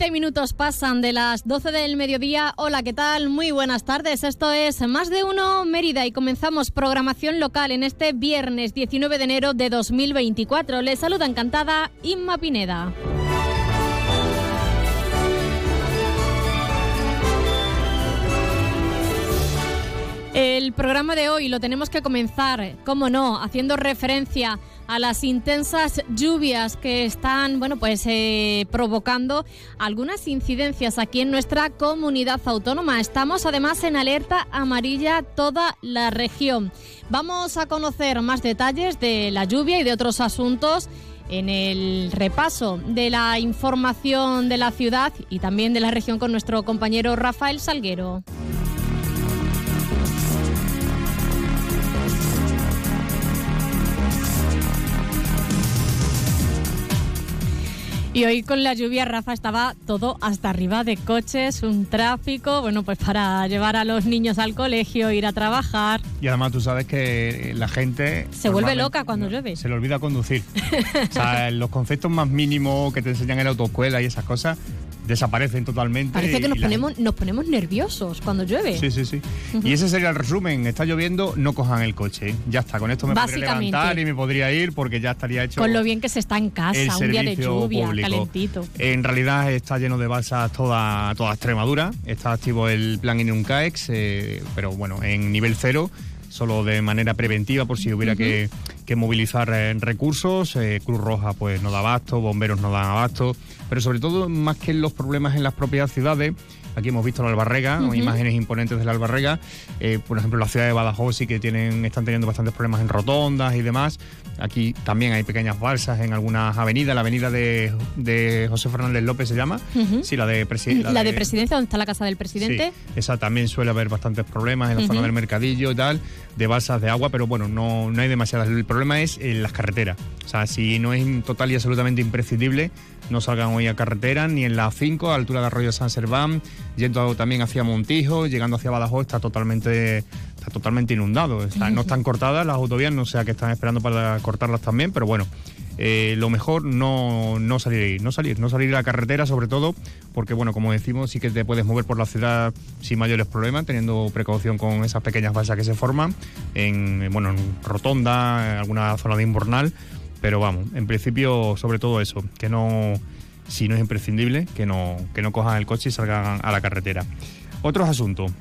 Veinte minutos pasan de las 12 del mediodía. Hola, ¿qué tal? Muy buenas tardes. Esto es Más de Uno Mérida y comenzamos programación local en este viernes 19 de enero de 2024. Les saluda encantada Inma Pineda. El programa de hoy lo tenemos que comenzar, como no, haciendo referencia a las intensas lluvias que están, bueno, pues eh, provocando algunas incidencias aquí en nuestra comunidad autónoma. Estamos además en alerta amarilla toda la región. Vamos a conocer más detalles de la lluvia y de otros asuntos en el repaso de la información de la ciudad y también de la región con nuestro compañero Rafael Salguero. Y hoy con la lluvia, Rafa, estaba todo hasta arriba de coches, un tráfico, bueno, pues para llevar a los niños al colegio, ir a trabajar. Y además tú sabes que la gente... Se vuelve loca cuando llueve. Se le olvida conducir. o sea, los conceptos más mínimos que te enseñan en la autoescuela y esas cosas desaparecen totalmente. Parece que nos ponemos, nos ponemos nerviosos cuando llueve. Sí, sí, sí. Y ese sería el resumen. Está lloviendo, no cojan el coche. Ya está, con esto me podría levantar y me podría ir porque ya estaría hecho. Con lo bien que se está en casa, un día de lluvia, calentito. En realidad está lleno de balsas toda, toda Extremadura. Está activo el plan INUNCAEX, eh, pero bueno, en nivel cero solo de manera preventiva por si hubiera que, movilizar eh, recursos. Eh, Cruz Roja pues no da abasto, bomberos no dan abasto, pero sobre todo más que los problemas en las propias ciudades. Aquí hemos visto la Albarrega, imágenes imponentes de la Albarrega. Eh, por ejemplo, la ciudad de Badajoz sí que tienen, están teniendo bastantes problemas en rotondas y demás. Aquí también hay pequeñas balsas en algunas avenidas. La avenida de, José Fernández López se llama. Sí, la de, Presidencia. la, de, Presidencia, donde está la casa del presidente. Sí, esa también suele haber bastantes problemas en la zona del mercadillo y tal, de balsas de agua, pero bueno, no, no hay demasiadas. El problema es en las carreteras. O sea, si no es total y absolutamente imprescindible, no salgan hoy a carretera, ni en la 5, a altura de Arroyo San Serván, yendo también hacia Montijo, llegando hacia Badajoz, está totalmente, está totalmente inundado. no están cortadas las autovías, no sé a qué están esperando para cortarlas también, pero bueno. Eh, lo mejor no, no salir, no salir, no salir a la carretera, sobre todo, porque bueno, como decimos, sí que te puedes mover por la ciudad sin mayores problemas, teniendo precaución con esas pequeñas balsas que se forman, en bueno, en rotonda, en alguna zona de invernal, pero vamos, en principio, sobre todo eso, que no, si no es imprescindible, que no, que no cojan el coche y salgan a la carretera. Otros asuntos.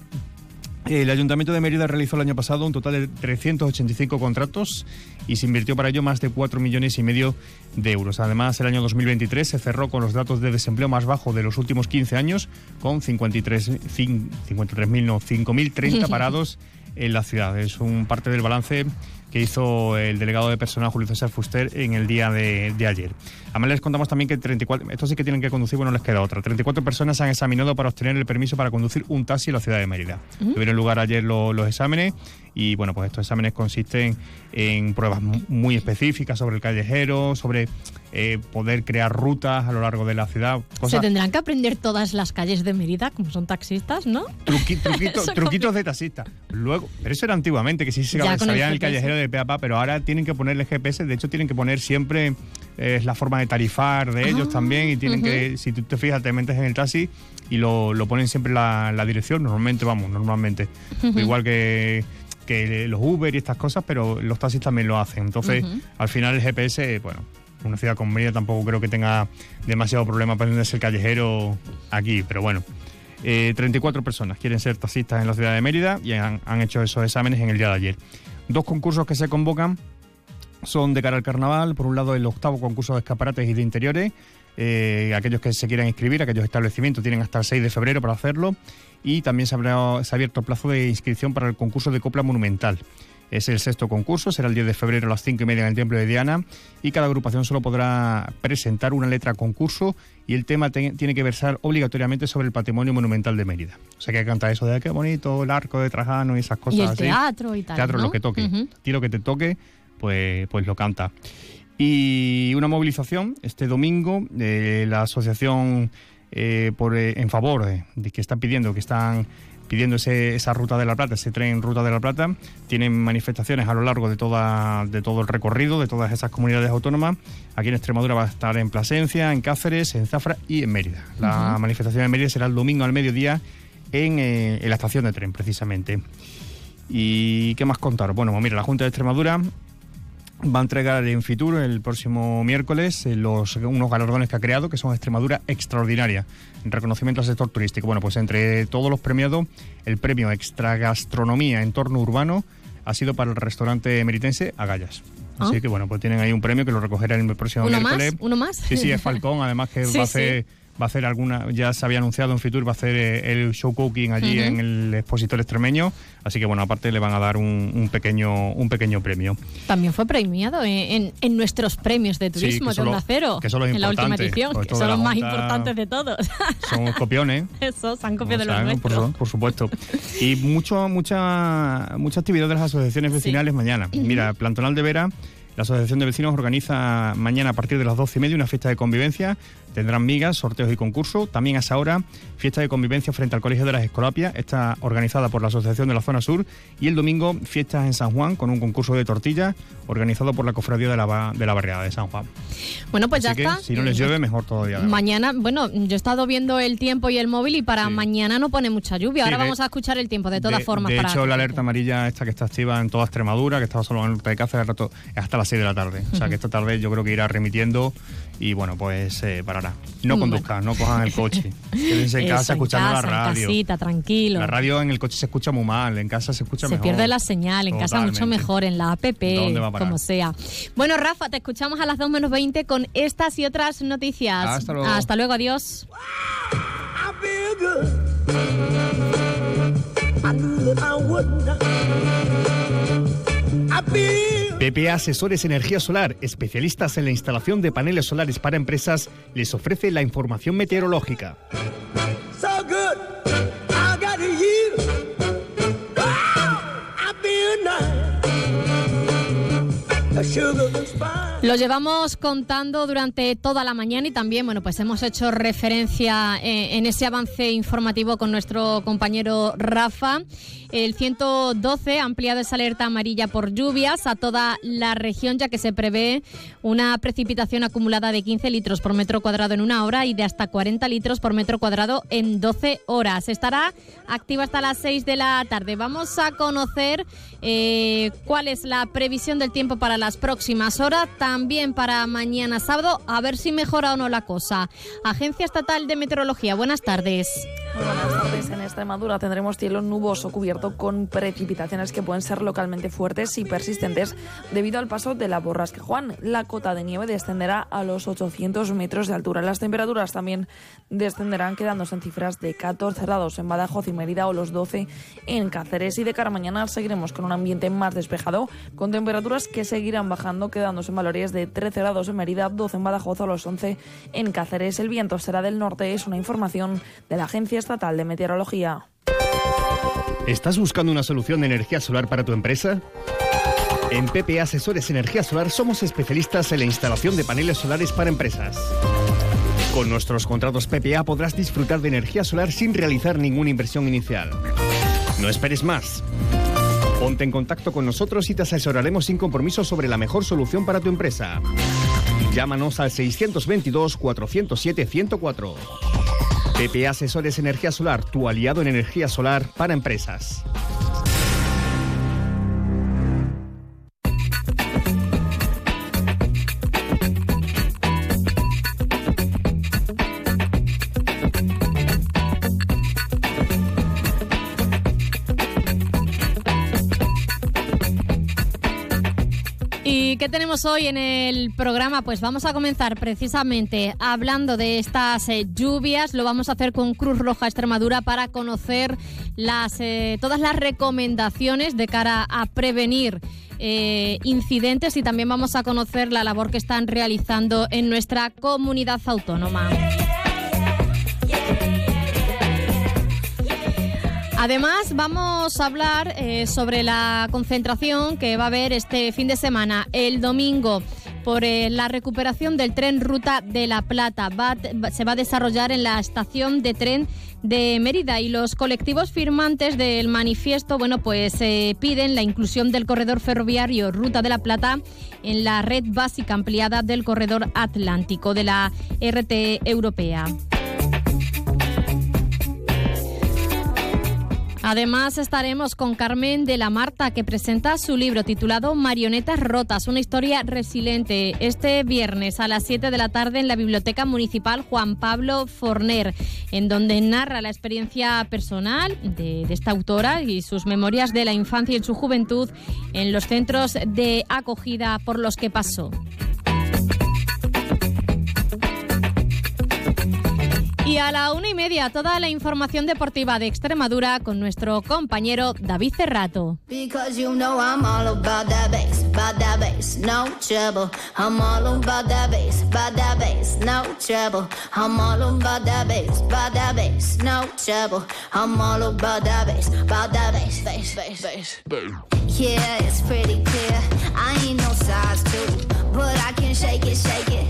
El Ayuntamiento de Mérida realizó el año pasado un total de 385 contratos y se invirtió para ello más de 4 millones y medio de euros. Además, el año 2023 se cerró con los datos de desempleo más bajo de los últimos 15 años, con 53.000, 53 no, 5.030 parados en la ciudad. Es un parte del balance que hizo el delegado de personal Julio César Fuster en el día de, ayer. Además les contamos también que 34, estos sí que tienen que conducir, bueno, les queda otra. 34 personas se han examinado para obtener el permiso para conducir un taxi en la ciudad de Mérida. Tuvieron lugar ayer los exámenes y bueno, pues estos exámenes consisten en pruebas muy específicas sobre el callejero, sobre eh, poder crear rutas a lo largo de la ciudad. Se tendrán que aprender todas las calles de Mérida, como son taxistas, ¿no? truquitos de taxista. Luego, pero eso era antiguamente, que sí se sabían el, callejero de Peapa, pero ahora tienen que ponerle GPS, de hecho tienen que poner siempre es la forma de tarifar de ellos ah, también y tienen que, si tú te fijas, te metes en el taxi y lo, ponen siempre la, la dirección, normalmente, vamos, normalmente. Igual que que los Uber y estas cosas, pero los taxis también lo hacen. Entonces, al final el GPS, bueno, una ciudad como Mérida tampoco creo que tenga demasiado problema para ser callejero aquí, pero bueno. 34 eh, personas quieren ser taxistas en la ciudad de Mérida y han, han hecho esos exámenes en el día de ayer. Dos concursos que se convocan son de cara al carnaval. Por un lado, el octavo concurso de escaparates y de interiores, Eh, aquellos que se quieran inscribir, aquellos establecimientos tienen hasta el 6 de febrero para hacerlo y también se, habrá, se ha abierto el plazo de inscripción para el concurso de copla monumental. Es el sexto concurso, será el 10 de febrero a las 5 y media en el Templo de Diana y cada agrupación solo podrá presentar una letra concurso y el tema tiene que versar obligatoriamente sobre el patrimonio monumental de Mérida. O sea que canta eso de qué bonito el arco de Trajano y esas cosas y el teatro y tal. Teatro lo que toque. Uh lo que te toque, pues, pues lo canta. Y una movilización este domingo de la asociación eh, por, eh, en favor de que están pidiendo, que están pidiendo esa ruta de la Plata, ese tren Ruta de la Plata. Tienen manifestaciones a lo largo de, toda, de todo el recorrido de todas esas comunidades autónomas. Aquí en Extremadura va a estar en Plasencia, en Cáceres, en Zafra y en Mérida. La manifestación en Mérida será el domingo al mediodía en, eh, en la estación de tren, precisamente. ¿Y qué más contar? Bueno, pues mira, la Junta de Extremadura va a entregar en Fitur el próximo miércoles eh, los, unos galardones que ha creado, que son Extremadura Extraordinaria, en reconocimiento al sector turístico. Bueno, pues entre todos los premiados, el premio Extra Gastronomía Entorno Urbano ha sido para el restaurante meritense Agallas. Así ah. que bueno, pues tienen ahí un premio que lo recogerán el próximo ¿Uno miércoles. Más? ¿Uno más? Sí, sí, es Falcón, además que va a hacer va a hacer alguna, ya se había anunciado en Fitur, va a hacer eh, el show cooking allí en el expositor extremeño, así que bueno, aparte le van a dar un, pequeño un pequeño premio. También fue premiado en, nuestros premios de turismo de Onda Cero, que son en la última edición, que son los más importantes de todos. Son copiones. Eso, se han copiado de los nuestros. Por, supuesto. Y mucho, mucha, mucha actividad de las asociaciones vecinales mañana. Mira, Plantonal de Vera la Asociación de Vecinos organiza mañana a partir de las doce y media una fiesta de convivencia Tendrán migas, sorteos y concursos. También a esa hora, fiesta de convivencia frente al Colegio de las Escolapias. Está organizada por la Asociación de la Zona Sur. Y el domingo, fiestas en San Juan con un concurso de tortillas organizado por la Cofradía de la, de la Barriada de San Juan. Bueno, pues ya está. Si no les llueve, mejor todavía. Mañana, bueno, yo he estado viendo el tiempo y el móvil y para mañana no pone mucha lluvia. Ahora vamos a escuchar el tiempo, de todas formas. De hecho, la alerta amarilla esta que está activa en toda Extremadura, que estaba solo en el norte de Cáceres, hasta las 6 de la tarde. O sea que esta tarde yo creo que irá remitiendo y bueno, pues eh, parará. No conduzcan, no cojan el coche. Quédense en casa escuchando la radio. En casita, tranquilo. La radio en el coche se escucha muy mal, en casa se escucha mejor. Se pierde la señal, en casa mucho mejor, en la app, como sea. Bueno, Rafa, te escuchamos a las 2 menos 20 con estas y otras noticias. Hasta luego. Hasta luego, adiós. PPA Asesores Energía Solar, especialistas en la instalación de paneles solares para empresas, les ofrece la información meteorológica. Lo llevamos contando durante toda la mañana y también, bueno, pues hemos hecho referencia eh, en ese avance informativo con nuestro compañero Rafa. El 112 ha ampliado esa alerta amarilla por lluvias a toda la región, ya que se prevé una precipitación acumulada de 15 litros por metro cuadrado en una hora y de hasta 40 litros por metro cuadrado en 12 horas. Estará activa hasta las 6 de la tarde. Vamos a conocer eh, cuál es la previsión del tiempo para las próximas horas, también para mañana sábado, a ver si mejora o no la cosa. Agencia Estatal de Meteorología, buenas tardes. buenas tardes. En Extremadura tendremos cielo nuboso cubierto con precipitaciones que pueden ser localmente fuertes y persistentes debido al paso de la borrasca Juan. La cota de nieve descenderá a los 800 metros de altura. Las temperaturas también descenderán quedándose en cifras de 14 grados en Badajoz y Mérida o los 12 en Cáceres. Y de cara a mañana seguiremos con un ambiente más despejado con temperaturas que seguirán bajando quedándose en valores de 13 grados en Mérida, 12 en Badajoz o los 11 en Cáceres. El viento será del norte, es una información de la Agencia Estatal de Meteorología. ¿Estás buscando una solución de energía solar para tu empresa? En PPA Asesores Energía Solar somos especialistas en la instalación de paneles solares para empresas. Con nuestros contratos PPA podrás disfrutar de energía solar sin realizar ninguna inversión inicial. No esperes más. Ponte en contacto con nosotros y te asesoraremos sin compromiso sobre la mejor solución para tu empresa. Llámanos al 622 407 104. PP Asesores Energía Solar, tu aliado en energía solar para empresas. Tenemos hoy en el programa? Pues vamos a comenzar precisamente hablando de estas eh, lluvias. Lo vamos a hacer con Cruz Roja Extremadura para conocer las, eh, todas las recomendaciones de cara a prevenir eh, incidentes y también vamos a conocer la labor que están realizando en nuestra comunidad autónoma. Además, vamos a hablar eh, sobre la concentración que va a haber este fin de semana, el domingo, por eh, la recuperación del tren Ruta de la Plata. se va a desarrollar en la estación de tren de Mérida y los colectivos firmantes del manifiesto, bueno, pues eh, piden la inclusión del corredor ferroviario Ruta de la Plata en la red básica ampliada del corredor atlántico de la RT europea. Además estaremos con Carmen de la Marta que presenta su libro titulado Marionetas Rotas, una historia resiliente, este viernes a las 7 de la tarde en la Biblioteca Municipal Juan Pablo Forner, en donde narra la experiencia personal de, de esta autora y sus memorias de la infancia y su juventud en los centros de acogida por los que pasó. Y a la una y media, toda la información deportiva de Extremadura con nuestro compañero David Cerrato. Yeah, it's pretty clear. I ain't no size two, but I can shake it, shake it.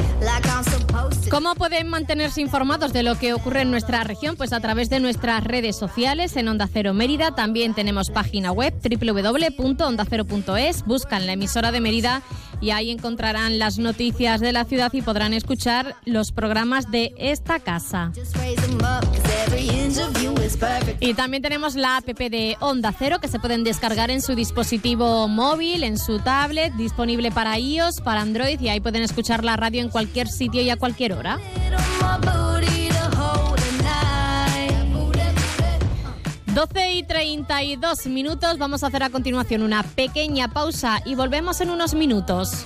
¿Cómo pueden mantenerse informados de lo que ocurre en nuestra región? Pues a través de nuestras redes sociales en Onda Cero Mérida. También tenemos página web www.ondacero.es. Buscan la emisora de Mérida y ahí encontrarán las noticias de la ciudad y podrán escuchar los programas de esta casa. Y también tenemos la app de Onda Cero que se pueden descargar en su dispositivo móvil, en su tablet, disponible para iOS, para Android y ahí pueden escuchar la radio en cualquier sitio y a cualquier hora. 12 y 32 minutos. Vamos a hacer a continuación una pequeña pausa y volvemos en unos minutos.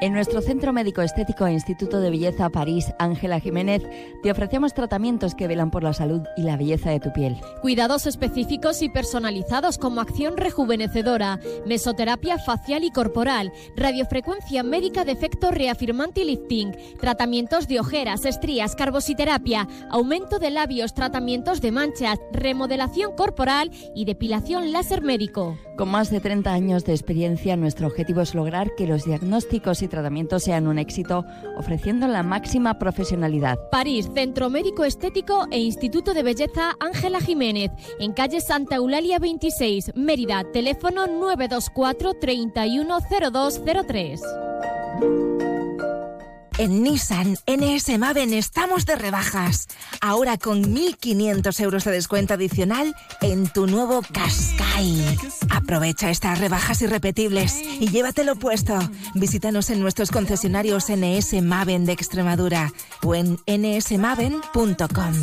En nuestro Centro Médico Estético e Instituto de Belleza París, Ángela Jiménez, te ofrecemos tratamientos que velan por la salud y la belleza de tu piel. Cuidados específicos y personalizados como acción rejuvenecedora, mesoterapia facial y corporal, radiofrecuencia médica de efecto reafirmante y lifting, tratamientos de ojeras, estrías, carbositerapia, aumento de labios, tratamientos de manchas, remodelación corporal y depilación láser médico. Con más de 30 años de experiencia, nuestro objetivo es lograr que los diagnósticos y tratamientos sean un éxito, ofreciendo la máxima profesionalidad. París, Centro Médico Estético e Instituto de Belleza Ángela Jiménez, en calle Santa Eulalia 26, Mérida, teléfono 924 310203. En Nissan NS Maven estamos de rebajas. Ahora con 1.500 euros de descuento adicional en tu nuevo Qashqai. Aprovecha estas rebajas irrepetibles y llévatelo puesto. Visítanos en nuestros concesionarios NS Maven de Extremadura o en nsmaven.com.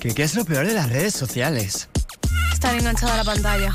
¿Qué, ¿Qué es lo peor de las redes sociales? Estar enganchada a la pantalla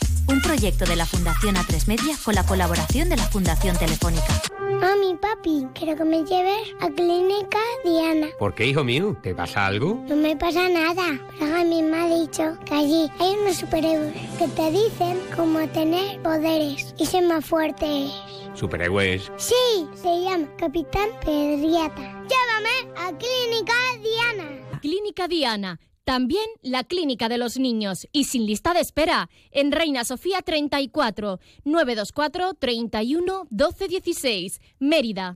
un proyecto de la Fundación A3 Media con la colaboración de la Fundación Telefónica. Mami, papi, quiero que me lleves a Clínica Diana. ¿Por qué, hijo mío? ¿Te pasa algo? No me pasa nada. Pero mí me ha dicho que allí hay unos superhéroes que te dicen cómo tener poderes y ser más fuertes. ¿Superhéroes? Sí, se llama Capitán Pedriata. Llévame a Clínica Diana. Clínica Diana también la Clínica de los Niños y sin lista de espera en Reina Sofía 34 924 31 12 16 Mérida.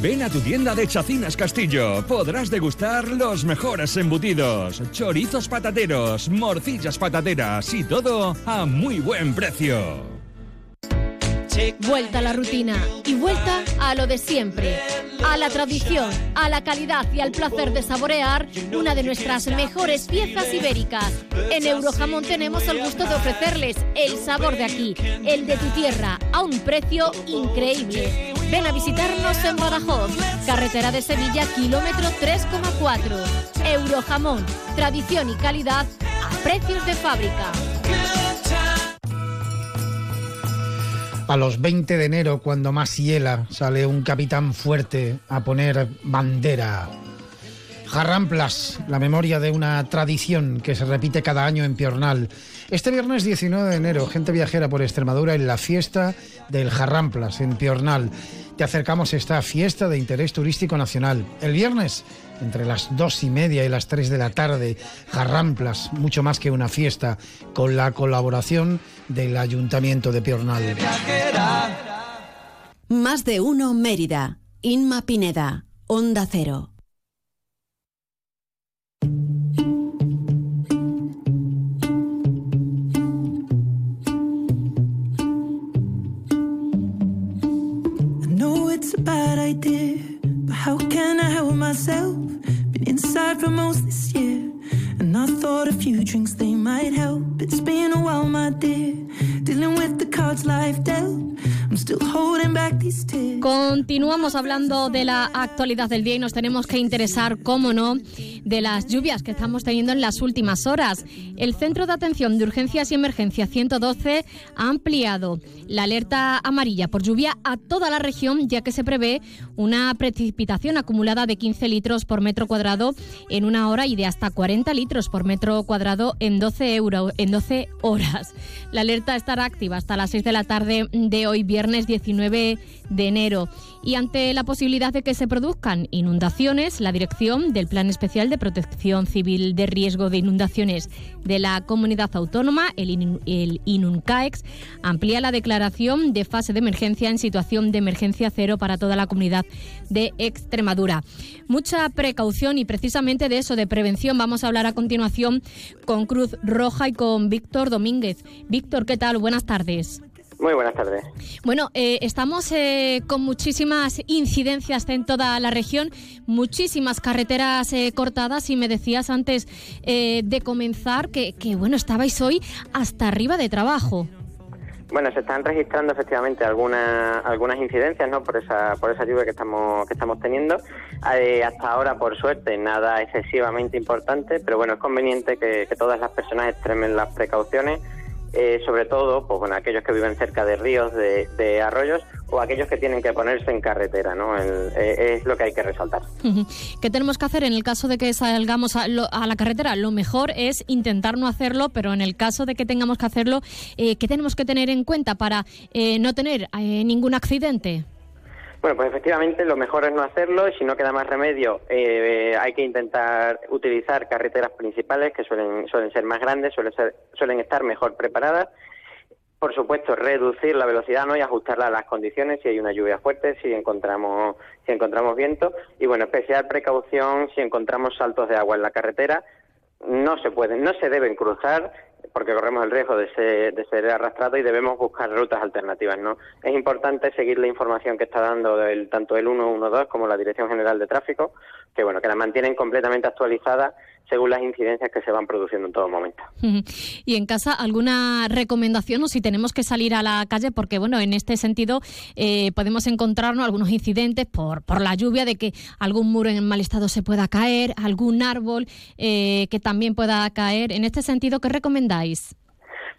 Ven a tu tienda de Chacinas Castillo. Podrás degustar los mejores embutidos, chorizos patateros, morcillas patateras y todo a muy buen precio. Vuelta a la rutina y vuelta a lo de siempre, a la tradición, a la calidad y al placer de saborear una de nuestras mejores piezas ibéricas. En Eurojamón tenemos el gusto de ofrecerles el sabor de aquí, el de tu tierra, a un precio increíble. Ven a visitarnos en Badajoz, carretera de Sevilla, kilómetro 3,4. Eurojamón, tradición y calidad a precios de fábrica. A los 20 de enero, cuando más hiela, sale un capitán fuerte a poner bandera. Jarramplas, la memoria de una tradición que se repite cada año en Piornal. Este viernes 19 de enero, gente viajera por Extremadura en la fiesta del Jarramplas en Piornal. Te acercamos a esta fiesta de interés turístico nacional. El viernes, entre las dos y media y las tres de la tarde, Jarramplas, mucho más que una fiesta, con la colaboración del Ayuntamiento de Piornal. Más de uno Mérida. Inma Pineda. Onda Cero. it's a bad idea, how can I help myself? Been inside for most this year, Continuamos hablando de la actualidad del día y nos tenemos que interesar, cómo no, de las lluvias que estamos teniendo en las últimas horas. El Centro de Atención de Urgencias y Emergencia 112 ha ampliado la alerta amarilla por lluvia a toda la región, ya que se prevé una precipitación acumulada de 15 litros por metro cuadrado en una hora y de hasta 40 litros por metro cuadrado en 12, euro, en 12 horas. La alerta estará activa hasta las 6 de la tarde de hoy, viernes 19 de enero. Y ante la posibilidad de que se produzcan inundaciones, la dirección del Plan Especial de Protección Civil de Riesgo de Inundaciones de la Comunidad Autónoma, el INUNCAEX, amplía la declaración de fase de emergencia en situación de emergencia cero para toda la comunidad de Extremadura. Mucha precaución y precisamente de eso, de prevención, vamos a hablar a continuación con Cruz Roja y con Víctor Domínguez. Víctor, ¿qué tal? Buenas tardes. Muy buenas tardes. Bueno, eh, estamos eh, con muchísimas incidencias en toda la región, muchísimas carreteras eh, cortadas y me decías antes de comenzar que, que, bueno, estabais hoy hasta arriba de trabajo. Bueno, se están registrando efectivamente algunas algunas incidencias, ¿no? Por esa por esa lluvia que estamos que estamos teniendo. hasta ahora, por suerte, nada excesivamente importante, pero bueno, es conveniente que, que todas las personas extremen las precauciones eh, sobre todo pues bueno, aquellos que viven cerca de ríos, de, arroyos o aquellos que tienen que ponerse en carretera, ¿no? Eh, es lo que hay que resaltar. ¿Qué tenemos que hacer en el caso de que salgamos a, la carretera? Lo mejor es intentar no hacerlo, pero en el caso de que tengamos que hacerlo, eh, ¿qué tenemos que tener en cuenta para no tener ningún accidente? Bueno, pues efectivamente lo mejor es no hacerlo y si no queda más remedio eh, hay que intentar utilizar carreteras principales que suelen, suelen ser más grandes, suelen, ser, suelen estar mejor preparadas. Por supuesto, reducir la velocidad ¿no? y ajustarla a las condiciones si hay una lluvia fuerte, si encontramos, si encontramos viento. Y bueno, especial precaución si encontramos saltos de agua en la carretera. No se pueden, no se deben cruzar porque corremos el riesgo de ser, de ser arrastrado y debemos buscar rutas alternativas. ¿no? Es importante seguir la información que está dando el, tanto el 112 como la Dirección General de Tráfico, que bueno que la mantienen completamente actualizada según las incidencias que se van produciendo en todo momento. Y en casa, ¿alguna recomendación o si tenemos que salir a la calle? Porque, bueno, en este sentido eh, podemos encontrarnos algunos incidentes por, por la lluvia, de que algún muro en mal estado se pueda caer, algún árbol eh, que también pueda caer. En este sentido, ¿qué recomendáis?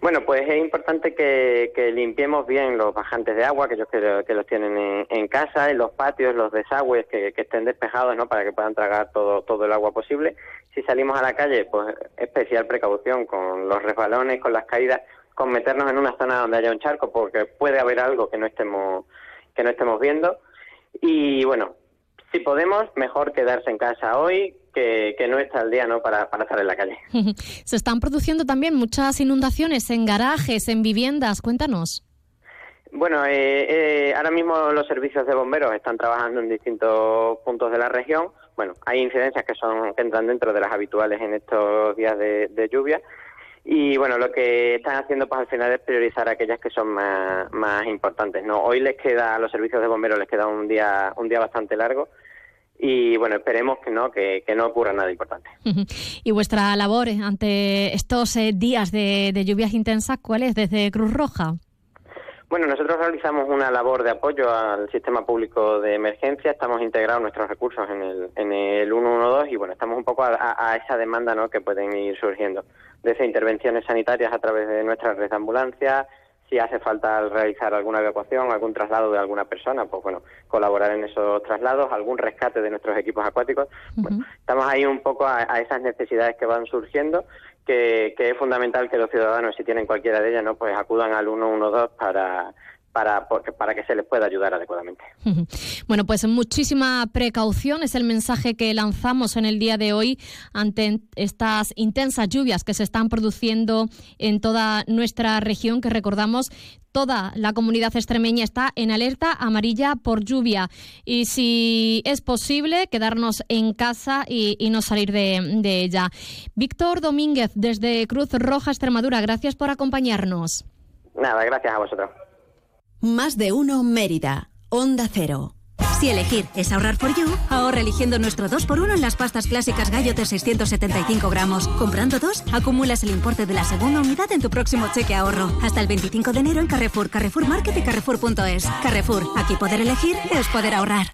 Bueno, pues es importante que, limpiemos bien los bajantes de agua, aquellos que, que los tienen en, casa, en los patios, los desagües, que, estén despejados, ¿no? Para que puedan tragar todo, todo el agua posible. Si salimos a la calle, pues especial precaución con los resbalones, con las caídas, con meternos en una zona donde haya un charco, porque puede haber algo que no estemos, que no estemos viendo. Y bueno, si podemos, mejor quedarse en casa hoy, que, no está el día ¿no? para, para estar en la calle. Se están produciendo también muchas inundaciones en garajes, en viviendas. Cuéntanos. Bueno, eh, eh, ahora mismo los servicios de bomberos están trabajando en distintos puntos de la región. Bueno, hay incidencias que son que entran dentro de las habituales en estos días de, lluvia. Y bueno, lo que están haciendo pues al final es priorizar aquellas que son más, importantes. No, hoy les queda a los servicios de bomberos les queda un día un día bastante largo y bueno, esperemos que no, que, no ocurra nada importante. ¿Y vuestra labor ante estos eh, días de, lluvias intensas, cuál es desde Cruz Roja? Bueno, nosotros realizamos una labor de apoyo al sistema público de emergencia, estamos integrados nuestros recursos en el, en el 112 y bueno, estamos un poco a, esa demanda ¿no? que pueden ir surgiendo, desde intervenciones sanitarias a través de nuestra red de ambulancia, si hace falta realizar alguna evacuación, algún traslado de alguna persona, pues bueno, colaborar en esos traslados, algún rescate de nuestros equipos acuáticos. estamos ahí un poco a, esas necesidades que van surgiendo, que, que, es fundamental que los ciudadanos, si tienen cualquiera de ellas, no pues acudan al 112 para para, para que se les pueda ayudar adecuadamente. Bueno, pues muchísima precaución es el mensaje que lanzamos en el día de hoy ante estas intensas lluvias que se están produciendo en toda nuestra región, que recordamos toda la comunidad extremeña está en alerta amarilla por lluvia. Y si es posible, quedarnos en casa y, no salir de, de ella. Víctor Domínguez, desde Cruz Roja, Extremadura, gracias por acompañarnos. Nada, gracias a vosotros. Más de uno Mérida. Onda Cero. Si elegir es ahorrar for you, ahorra eligiendo nuestro 2x1 en las pastas clásicas Gallo de 675 gramos. Comprando dos, acumulas el importe de la segunda unidad en tu próximo cheque ahorro. Hasta el 25 de enero en Carrefour, Carrefour Market y Carrefour.es. Carrefour, aquí poder elegir es poder ahorrar.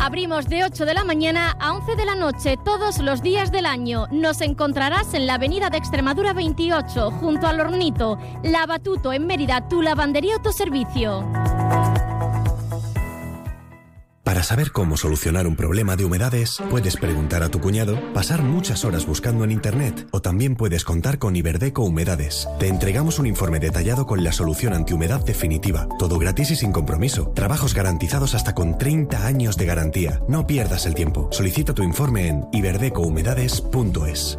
Abrimos de 8 de la mañana a 11 de la noche todos los días del año. Nos encontrarás en la avenida de Extremadura 28, junto al Hornito, Lavatuto en Mérida, tu lavandería autoservicio. Para saber cómo solucionar un problema de humedades, puedes preguntar a tu cuñado, pasar muchas horas buscando en Internet o también puedes contar con Iberdeco Humedades. Te entregamos un informe detallado con la solución antihumedad definitiva. Todo gratis y sin compromiso. Trabajos garantizados hasta con 30 años de garantía. No pierdas el tiempo. Solicita tu informe en iberdecohumedades.es.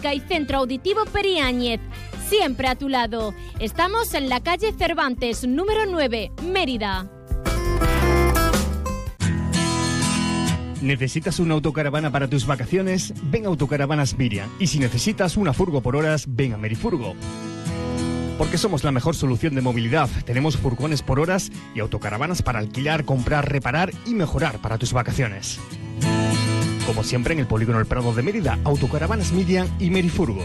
y Centro Auditivo Periáñez. Siempre a tu lado. Estamos en la calle Cervantes, número 9, Mérida. ¿Necesitas una autocaravana para tus vacaciones? Ven a Autocaravanas Miriam. Y si necesitas una furgo por horas, ven a Merifurgo. Porque somos la mejor solución de movilidad. Tenemos furgones por horas y autocaravanas para alquilar, comprar, reparar y mejorar para tus vacaciones. Como siempre en el Polígono El Prado de Mérida, Autocaravanas Miriam y Merifurgo.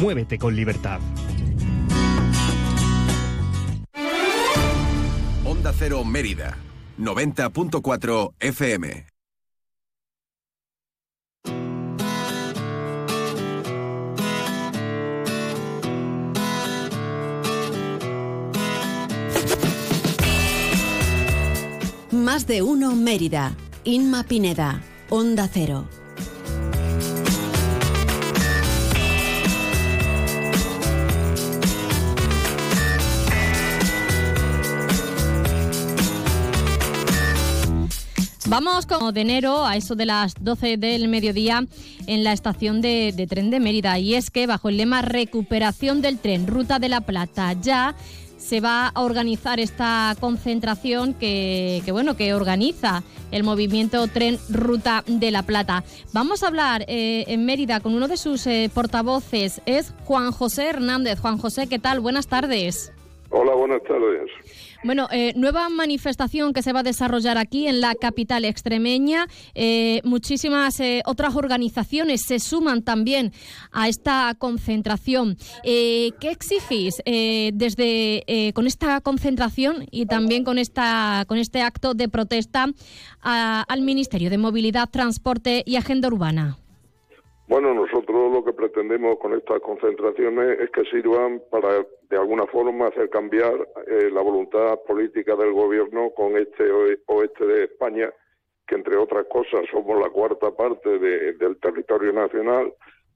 Muévete con libertad. Onda Cero Mérida, 90.4 FM. Más de uno Mérida Inma Pineda, Onda Cero. Vamos como de enero a eso de las 12 del mediodía en la estación de, de, tren de Mérida. Y es que bajo el lema Recuperación del tren, Ruta de la Plata, ya se va a organizar esta concentración que, que bueno que organiza el movimiento Tren Ruta de la Plata. Vamos a hablar eh, en Mérida con uno de sus eh, portavoces, es Juan José Hernández. Juan José, ¿qué tal? Buenas tardes. Hola, buenas tardes. Bueno, eh, nueva manifestación que se va a desarrollar aquí en la capital extremeña. Eh, muchísimas eh, otras organizaciones se suman también a esta concentración. Eh, ¿Qué exigís desde con esta concentración y también con esta con este acto de protesta al Ministerio de Movilidad, Transporte y Agenda Urbana? Bueno, nosotros lo que pretendemos con estas concentraciones es que sirvan para, de alguna forma, hacer cambiar eh, la voluntad política del gobierno con este oe- oeste de España, que entre otras cosas somos la cuarta parte de- del territorio nacional,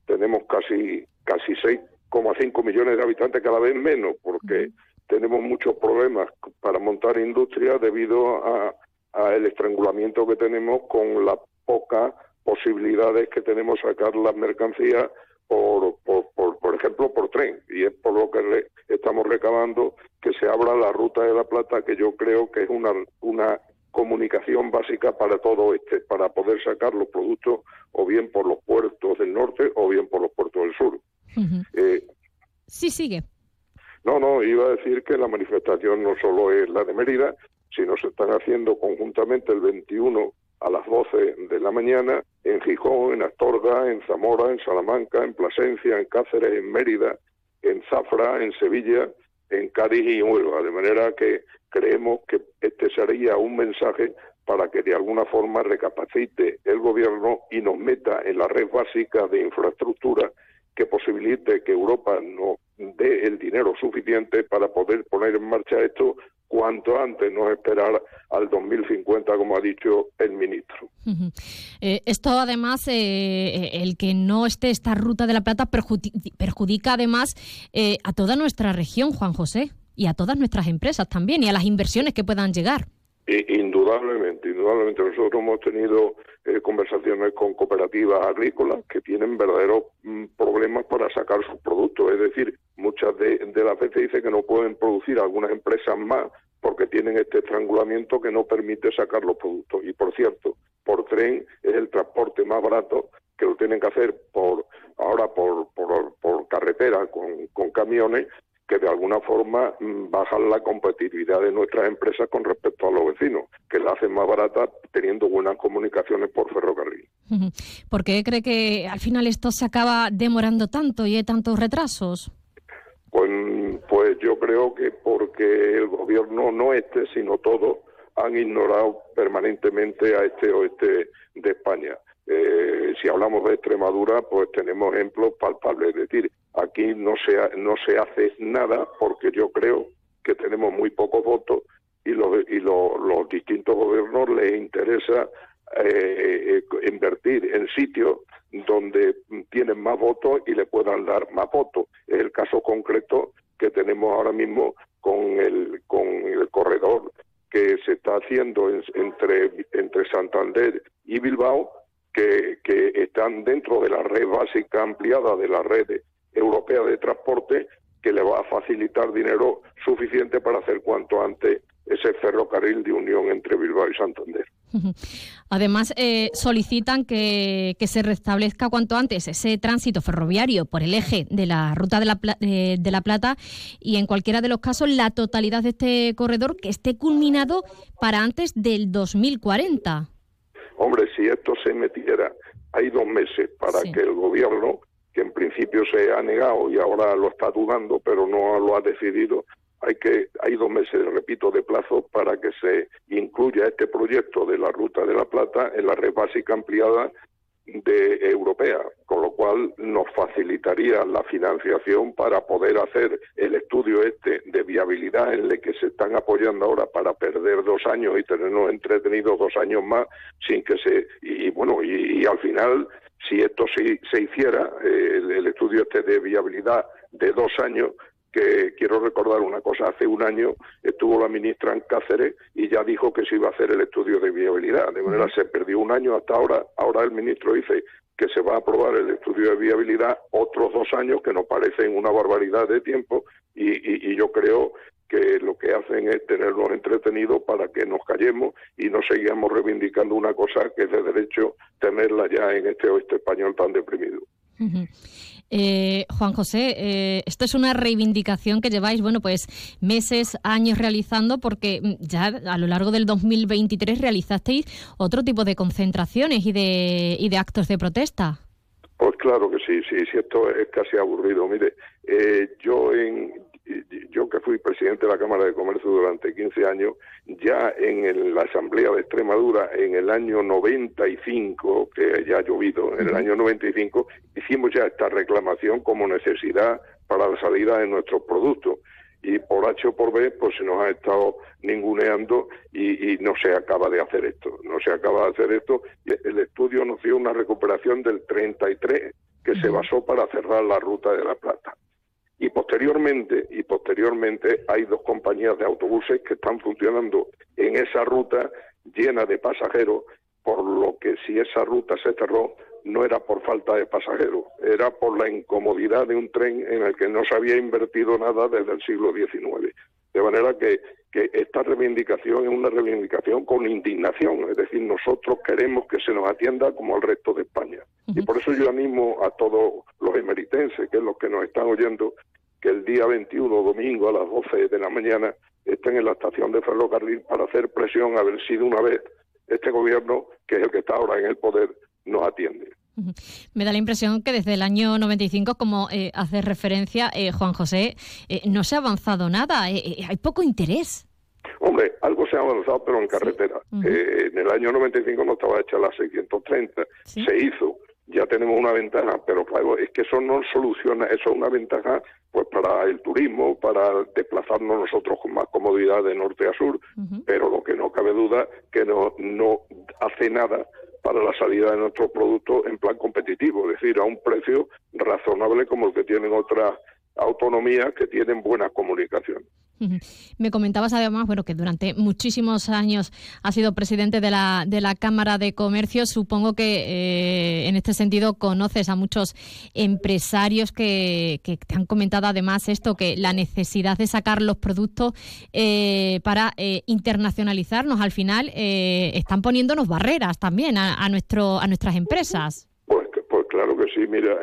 tenemos casi casi 6,5 millones de habitantes, cada vez menos, porque tenemos muchos problemas para montar industria debido a, a el estrangulamiento que tenemos con la poca posibilidades que tenemos sacar las mercancías por, por, por, por ejemplo, por tren. Y es por lo que re- estamos recabando que se abra la ruta de la Plata, que yo creo que es una, una comunicación básica para todo este, para poder sacar los productos o bien por los puertos del norte o bien por los puertos del sur. Eh, Sí, sigue. no, no, iba a decir que la manifestación no solo es la de Mérida, sino se están haciendo conjuntamente el 21 a las 12 de la mañana en Gijón, en Astorga, en Zamora, en Salamanca, en Plasencia, en Cáceres, en Mérida, en Zafra, en Sevilla, en Cádiz y Huelva. De manera que creemos que este sería un mensaje para que de alguna forma recapacite el gobierno y nos meta en la red básica de infraestructura que posibilite que Europa nos dé el dinero suficiente para poder poner en marcha esto cuanto antes, no esperar al 2050, como ha dicho el ministro. Eh, esto además, eh, el que no esté esta ruta de la plata perjudi- perjudica además eh, a toda nuestra región, Juan José, y a todas nuestras empresas también, y a las inversiones que puedan llegar. Indudablemente, indudablemente. Nosotros hemos tenido eh, conversaciones con cooperativas agrícolas que tienen verdaderos mm, problemas para sacar sus productos. Es decir, muchas de, las veces dice que no pueden producir algunas empresas más porque tienen este estrangulamiento que no permite sacar los productos. Y por cierto, por tren es el transporte más barato que lo tienen que hacer por ahora por, por, por carretera con camiones que de alguna forma mm, bajan la competitividad de nuestras empresas con respecto a los vecinos, que la hacen más barata teniendo buenas comunicaciones por ferrocarril. ¿Por qué cree que al final esto se acaba demorando tanto y hay tantos retrasos? Pues, pues yo creo que porque el gobierno, no este, sino todos, han ignorado permanentemente a este oeste de España. Eh, si hablamos de Extremadura, pues tenemos ejemplos palpables. Es decir, aquí no se, no se hace nada porque yo creo que tenemos muy pocos votos y los, y lo- los distintos gobiernos les interesa eh, eh, invertir en sitios donde tienen más votos y le puedan dar más votos. Es el caso concreto que tenemos ahora mismo con el, con el corredor que se está haciendo en- entre, entre Santander y Bilbao, que, que están dentro de la red básica ampliada de la red europea de transporte, que le va a facilitar dinero suficiente para hacer cuanto antes ese ferrocarril de unión entre Bilbao y Santander. Además, eh, solicitan que, que se restablezca cuanto antes ese tránsito ferroviario por el eje de la ruta de la, eh, de la Plata y, en cualquiera de los casos, la totalidad de este corredor que esté culminado para antes del 2040. Hombre, si esto se metiera, hay dos meses para Sí. que el gobierno, en principio se ha negado y ahora lo está dudando, pero no lo ha decidido, hay que hay dos meses, repito, de plazo para que se incluya este proyecto de la Ruta de la Plata en la red básica ampliada de europea, con lo cual nos facilitaría la financiación para poder hacer el estudio este de viabilidad en el que se están apoyando ahora para perder dos años y tenernos entretenidos dos años más sin que se y, bueno y, al final si esto se, se hiciera eh, el, estudio este de viabilidad de dos años que quiero recordar una cosa, hace un año estuvo la ministra en Cáceres y ya dijo que se iba a hacer el estudio de viabilidad, de manera se perdió un año hasta ahora, ahora el ministro dice que se va a aprobar el estudio de viabilidad otros dos años que nos parecen una barbaridad de tiempo y, yo creo que lo que hacen es tenernos entretenidos para que nos callemos y no sigamos reivindicando una cosa que es de derecho tenerla ya en este oeste español tan deprimido. Eh, Juan José, eh, esto es una reivindicación que lleváis, bueno, pues meses, años realizando, porque mm, ya a lo largo del 2023 realizasteis otro tipo de concentraciones y de, y de actos de protesta. Pues claro que sí, sí, sí, esto es casi aburrido. Mire, eh, yo en, yo que fui presidente de la Cámara de Comercio durante 15 años, ya en la Asamblea de Extremadura en el año 95, que ya ha llovido, en el año 95, hicimos ya esta reclamación como necesidad para la salida de nuestros productos. Y por H o por B, pues se nos ha estado ninguneando y, no se acaba de hacer esto. No se acaba de hacer esto. El estudio nos dio una recuperación del 33 que se basó para cerrar la ruta de la Plata. Y posteriormente, y posteriormente hay dos compañías de autobuses que están funcionando en esa ruta llena de pasajeros, por lo que si esa ruta se cerró no era por falta de pasajeros, era por la incomodidad de un tren en el que no se había invertido nada desde el siglo XIX. De manera que, que esta reivindicación es una reivindicación con indignación, es decir, nosotros queremos que se nos atienda como al resto de España. Y por eso yo animo a todos los emeritenses, que es los que nos están oyendo, que el día 21, domingo, a las 12 de la mañana, estén en la estación de ferrocarril para hacer presión a ver si de una vez este gobierno, que es el que está ahora en el poder, nos atiende. Me da la impresión que desde el año 95, como eh, hace referencia eh, Juan José, eh, no se ha avanzado nada, hay poco interés. Hombre, algo se ha avanzado, pero en carretera. en el año 95 no estaba hecha la 630, se hizo, ya tenemos una ventaja, pero claro, es que eso no soluciona, eso es una ventaja pues para el turismo, para desplazarnos nosotros con más comodidad de norte a sur, pero lo que no cabe duda que no, no hace nada para la salida de nuestros productos en plan competitivo, es decir, a un precio razonable como el que tienen otras autonomías que tienen buena comunicación. Me comentabas además, bueno, que durante muchísimos años has sido presidente de la, de la Cámara de Comercio. Supongo que eh, en este sentido conoces a muchos empresarios que, que, te han comentado además esto, que la necesidad de sacar los productos eh, para eh, internacionalizarnos al final están poniéndonos barreras también a, nuestro, a nuestras empresas. Pues, pues claro que sí. Mira,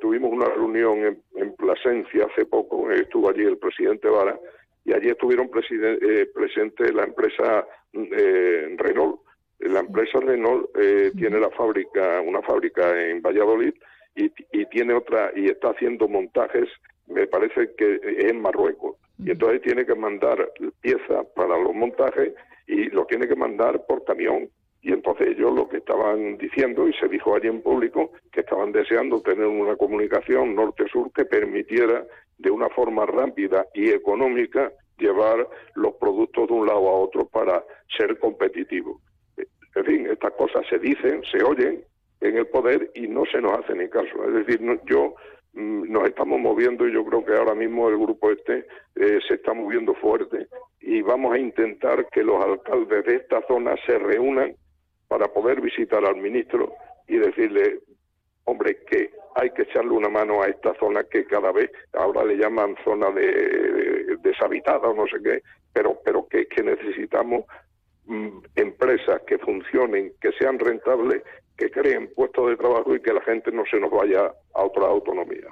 tuvimos una reunión en, en Plasencia hace poco, estuvo allí el presidente Vara y allí estuvieron eh, presentes la empresa eh, Renault. La empresa Renault eh, tiene la fábrica, una fábrica en Valladolid y, tiene otra y está haciendo montajes, me parece que en Marruecos. Y entonces tiene que mandar piezas para los montajes y lo tiene que mandar por camión. Y entonces ellos lo que estaban diciendo, y se dijo allí en público, que estaban deseando tener una comunicación norte-sur que permitiera de una forma rápida y económica llevar los productos de un lado a otro para ser competitivos. En fin, estas cosas se dicen, se oyen en el poder y no se nos hace ni caso. Es decir, yo mm, nos estamos moviendo y yo creo que ahora mismo el grupo este eh, se está moviendo fuerte y vamos a intentar que los alcaldes de esta zona se reúnan para poder visitar al ministro y decirle, hombre, que hay que echarle una mano a esta zona que cada vez ahora le llaman zona de, deshabitada o no sé qué, pero, pero que, que necesitamos mm, empresas que funcionen, que sean rentables, que creen puestos de trabajo y que la gente no se nos vaya a otra autonomía.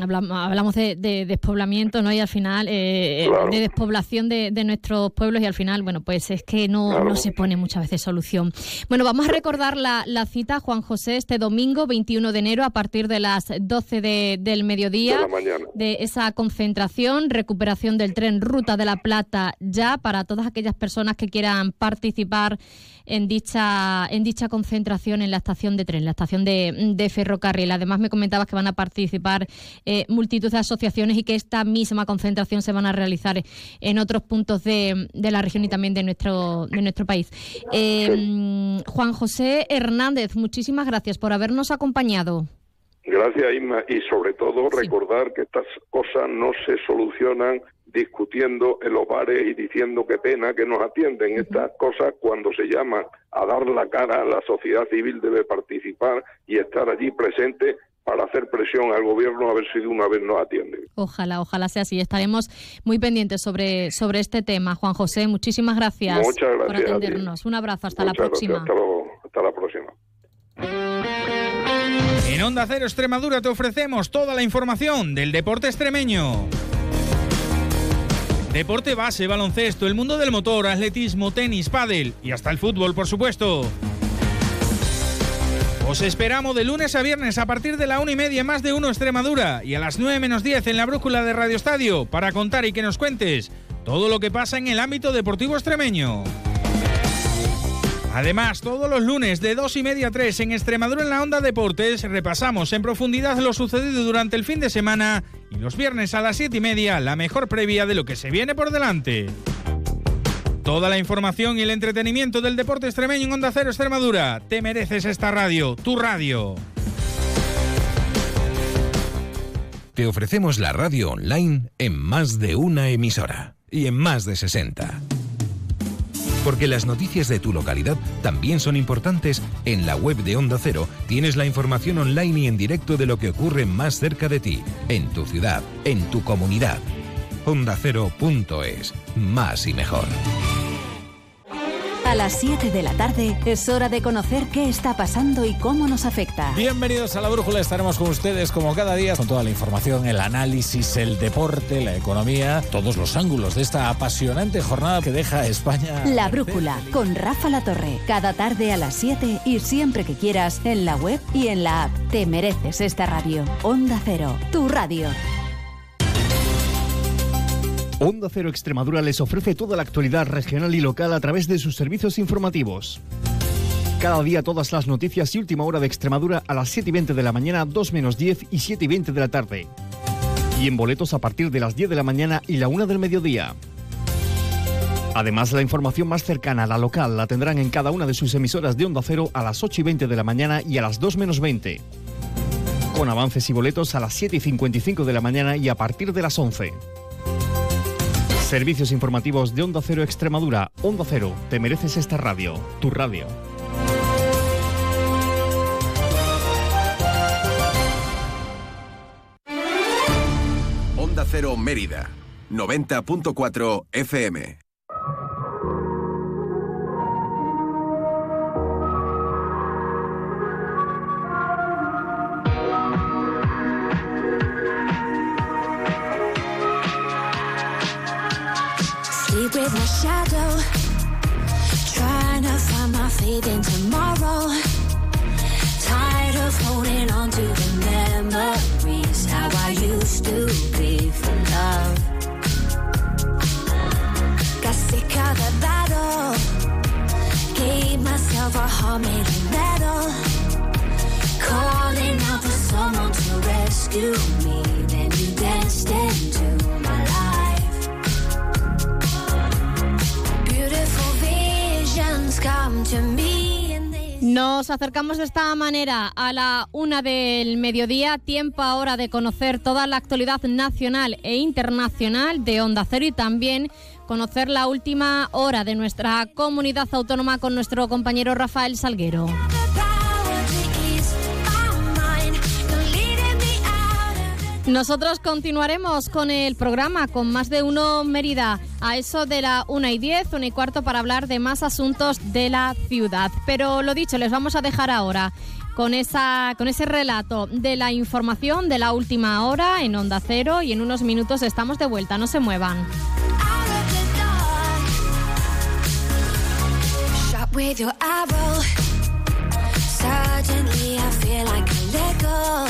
Hablamos, de, despoblamiento, ¿no? Y al final, eh, de despoblación de, nuestros pueblos y al final, bueno, pues es que no, no se pone muchas veces solución. Bueno, vamos a recordar la, cita, Juan José, este domingo 21 de enero a partir de las 12 del mediodía. De, esa concentración, recuperación del tren Ruta de la Plata ya para todas aquellas personas que quieran participar en dicha, en dicha concentración en la estación de tren, la estación de, de ferrocarril. Además, me comentabas que van a participar eh, multitud de asociaciones y que esta misma concentración se van a realizar en otros puntos de, de la región y también de nuestro, de nuestro país. Eh, Juan José Hernández, muchísimas gracias por habernos acompañado. Gracias, Isma, y sobre todo recordar que estas cosas no se solucionan discutiendo en los bares y diciendo qué pena que nos atienden. Estas cosas, cuando se llaman a dar la cara, la sociedad civil debe participar y estar allí presente para hacer presión al gobierno a ver si de una vez nos atienden. Ojalá, ojalá sea así. Estaremos muy pendientes sobre, sobre este tema. Juan José, muchísimas gracias, Muchas gracias por atendernos. Un abrazo, hasta la próxima. Hasta, luego, hasta la próxima. En Onda Cero Extremadura te ofrecemos toda la información del deporte extremeño. Deporte base, baloncesto, el mundo del motor, atletismo, tenis, pádel y hasta el fútbol, por supuesto. Os esperamos de lunes a viernes a partir de la una y media más de uno Extremadura y a las nueve menos diez en la brújula de Radio Estadio para contar y que nos cuentes todo lo que pasa en el ámbito deportivo extremeño. Además, todos los lunes de dos y media a 3 en Extremadura en la Onda Deportes repasamos en profundidad lo sucedido durante el fin de semana y los viernes a las siete y media la mejor previa de lo que se viene por delante. Toda la información y el entretenimiento del deporte extremeño en Onda Cero Extremadura. Te mereces esta radio, tu radio. Te ofrecemos la radio online en más de una emisora y en más de 60. Porque las noticias de tu localidad también son importantes, en la web de Onda Cero tienes la información online y en directo de lo que ocurre más cerca de ti, en tu ciudad, en tu comunidad. OndaCero.es, más y mejor. A las 7 de la tarde es hora de conocer qué está pasando y cómo nos afecta. Bienvenidos a la Brújula, estaremos con ustedes como cada día con toda la información, el análisis, el deporte, la economía, todos los ángulos de esta apasionante jornada que deja España. La Brújula con Rafa La Torre, cada tarde a las 7 y siempre que quieras en la web y en la app. Te mereces esta radio. Onda Cero, tu radio. Onda Cero Extremadura les ofrece toda la actualidad regional y local a través de sus servicios informativos. Cada día todas las noticias y última hora de Extremadura a las 7 y 20 de la mañana, 2 menos 10 y 7 y 20 de la tarde. Y en boletos a partir de las 10 de la mañana y la 1 del mediodía. Además, la información más cercana a la local la tendrán en cada una de sus emisoras de Onda Cero a las 8 y 20 de la mañana y a las 2 menos 20. Con avances y boletos a las 7 y 55 de la mañana y a partir de las 11. Servicios informativos de Onda Cero Extremadura. Onda Cero, te mereces esta radio, tu radio. Onda Cero Mérida, 90.4 FM. In tomorrow. Tired of holding on to the memories. How I used to be for love. Got sick of the battle. Gave myself a heart made of metal. Calling out for someone to rescue me. Then you danced into my life. Beautiful visions come to me. Nos acercamos de esta manera a la una del mediodía, tiempo ahora de conocer toda la actualidad nacional e internacional de Onda Cero y también conocer la última hora de nuestra comunidad autónoma con nuestro compañero Rafael Salguero. Nosotros continuaremos con el programa con más de uno Mérida a eso de la una y diez, una y cuarto para hablar de más asuntos de la ciudad. Pero lo dicho, les vamos a dejar ahora con, esa, con ese relato de la información de la última hora en Onda Cero y en unos minutos estamos de vuelta, no se muevan. All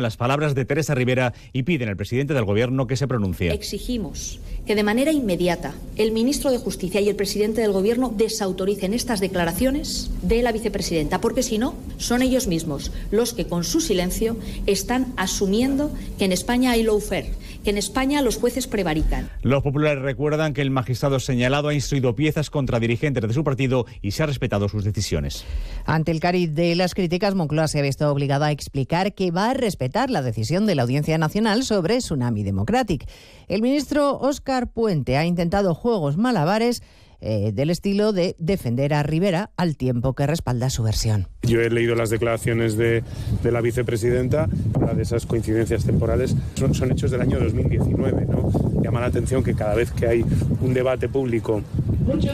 las palabras de Teresa Rivera y piden al presidente del Gobierno que se pronuncie. Exigimos que de manera inmediata el ministro de Justicia y el presidente del Gobierno desautoricen estas declaraciones de la vicepresidenta, porque si no, son ellos mismos los que con su silencio están asumiendo que en España hay lawfare, que en España los jueces prevarican. Los populares recuerdan que el magistrado señalado ha instruido piezas contra dirigentes de su partido y se ha respetado sus decisiones. Ante el cariz de las críticas, Moncloa se ha visto obligada a explicar que va a respetar la decisión de la Audiencia Nacional sobre Tsunami Democratic. El ministro Puente ha intentado juegos malabares eh, del estilo de defender a Rivera al tiempo que respalda su versión. Yo he leído las declaraciones de, la vicepresidenta, la de esas coincidencias temporales, son, hechos del año 2019. ¿no? Llama la atención que cada vez que hay un debate público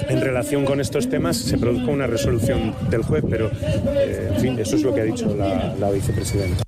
en relación con estos temas se produzca una resolución del juez, pero eh, en fin, eso es lo que ha dicho la vicepresidenta.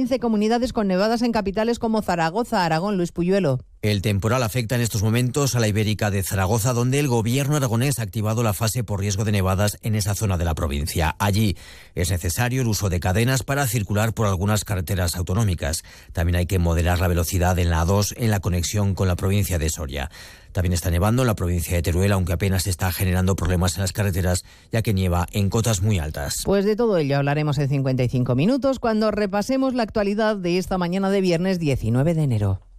15 comunidades con nevadas en capitales como Zaragoza, Aragón, Luis Puyuelo. El temporal afecta en estos momentos a la Ibérica de Zaragoza, donde el gobierno aragonés ha activado la fase por riesgo de nevadas en esa zona de la provincia. Allí es necesario el uso de cadenas para circular por algunas carreteras autonómicas. También hay que moderar la velocidad en la A2 en la conexión con la provincia de Soria. También está nevando en la provincia de Teruel, aunque apenas está generando problemas en las carreteras, ya que nieva en cotas muy altas. Pues de todo ello hablaremos en 55 minutos cuando repasemos la actualidad de esta mañana de viernes 19 de enero.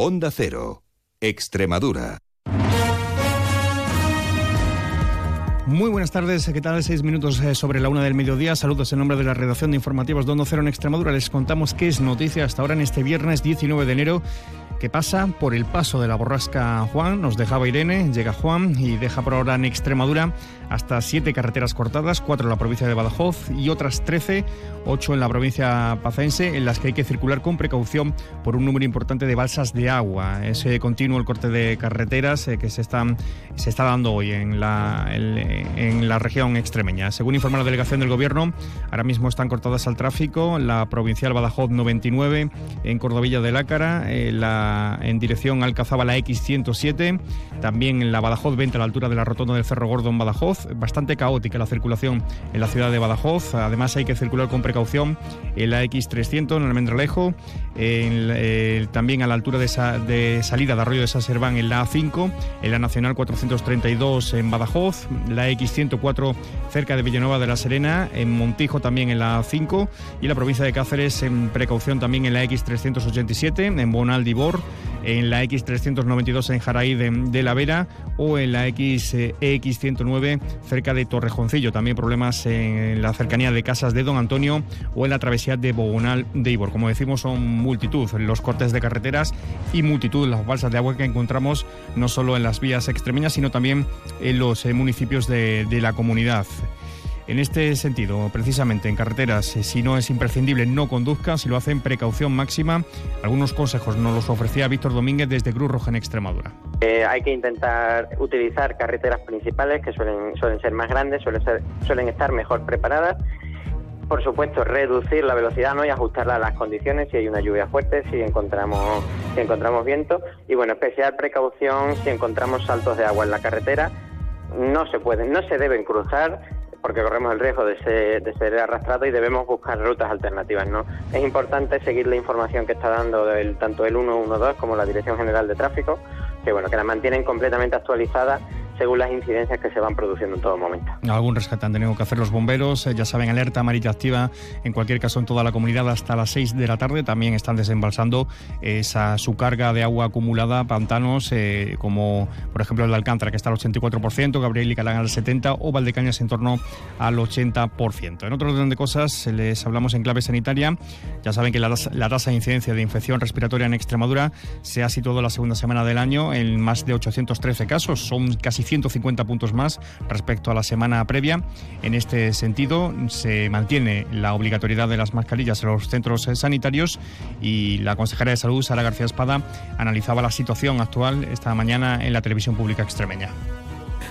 Onda Cero, Extremadura. Muy buenas tardes, ¿qué tal? Seis minutos eh, sobre la una del mediodía. Saludos en nombre de la redacción de informativos de Onda Cero en Extremadura. Les contamos qué es noticia hasta ahora en este viernes 19 de enero que pasa por el paso de la borrasca Juan. Nos dejaba Irene, llega Juan y deja por ahora en Extremadura hasta siete carreteras cortadas, cuatro en la provincia de Badajoz y otras trece, ocho en la provincia pacense, en las que hay que circular con precaución por un número importante de balsas de agua. Ese continuo el corte de carreteras eh, que se, están, se está dando hoy en la, en la región extremeña. Según informa la delegación del Gobierno, ahora mismo están cortadas al tráfico la provincial Badajoz 99, en Cordovilla de Lácara, eh, la en dirección Alcazaba la X107, también en la Badajoz 20 a la altura de la rotonda del Cerro Gordo en Badajoz, bastante caótica la circulación en la ciudad de Badajoz, además hay que circular con precaución en la X300 en Almendralejo, en, también a la altura de, de salida de Arroyo de Saserván en la A5, en la Nacional 432 en Badajoz, la X104 cerca de Villanueva de la Serena, en Montijo también en la A5 y la provincia de Cáceres en precaución también en la X387, en Bonaldibor en la X392 en Jaraí de, la Vera o en la X, eh, X109 cerca de Torrejoncillo. También problemas en la cercanía de Casas de Don Antonio o en la travesía de Bogonal de Ibor. Como decimos, son multitud los cortes de carreteras y multitud las balsas de agua que encontramos no solo en las vías extremeñas, sino también en los eh, municipios de la comunidad. En este sentido, precisamente en carreteras, eh, si no es imprescindible, no conduzca, si lo hacen, precaución máxima. Algunos consejos nos los ofrecía Víctor Domínguez desde Cruz Roja en Extremadura. Eh, hay que intentar utilizar carreteras principales que suelen, suelen ser más grandes, suelen, ser, suelen estar mejor preparadas por supuesto, reducir la velocidad ¿no? y ajustarla a las condiciones si hay una lluvia fuerte, si encontramos, si encontramos viento. Y bueno, especial precaución si encontramos saltos de agua en la carretera. No se pueden, no se deben cruzar porque corremos el riesgo de ser, de ser arrastrado y debemos buscar rutas alternativas. ¿no? Es importante seguir la información que está dando el, tanto el 112 como la Dirección General de Tráfico, que bueno, que la mantienen completamente actualizada según las incidencias que se van produciendo en todo momento. Algún rescate han tenido que hacer los bomberos, eh, ya saben, alerta amarilla activa, en cualquier caso en toda la comunidad hasta las 6 de la tarde. También están desembalsando esa, su carga de agua acumulada, pantanos, eh, como por ejemplo el de Alcántara, que está al 84%, Gabriel y Calán al 70%, o Valdecañas en torno al 80%. En otro orden de cosas, les hablamos en clave sanitaria. Ya saben que la, la tasa de incidencia de infección respiratoria en Extremadura se ha situado la segunda semana del año en más de 813 casos. Son casi 150 puntos más respecto a la semana previa. En este sentido, se mantiene la obligatoriedad de las mascarillas en los centros sanitarios y la consejera de Salud, Sara García Espada, analizaba la situación actual esta mañana en la televisión pública extremeña.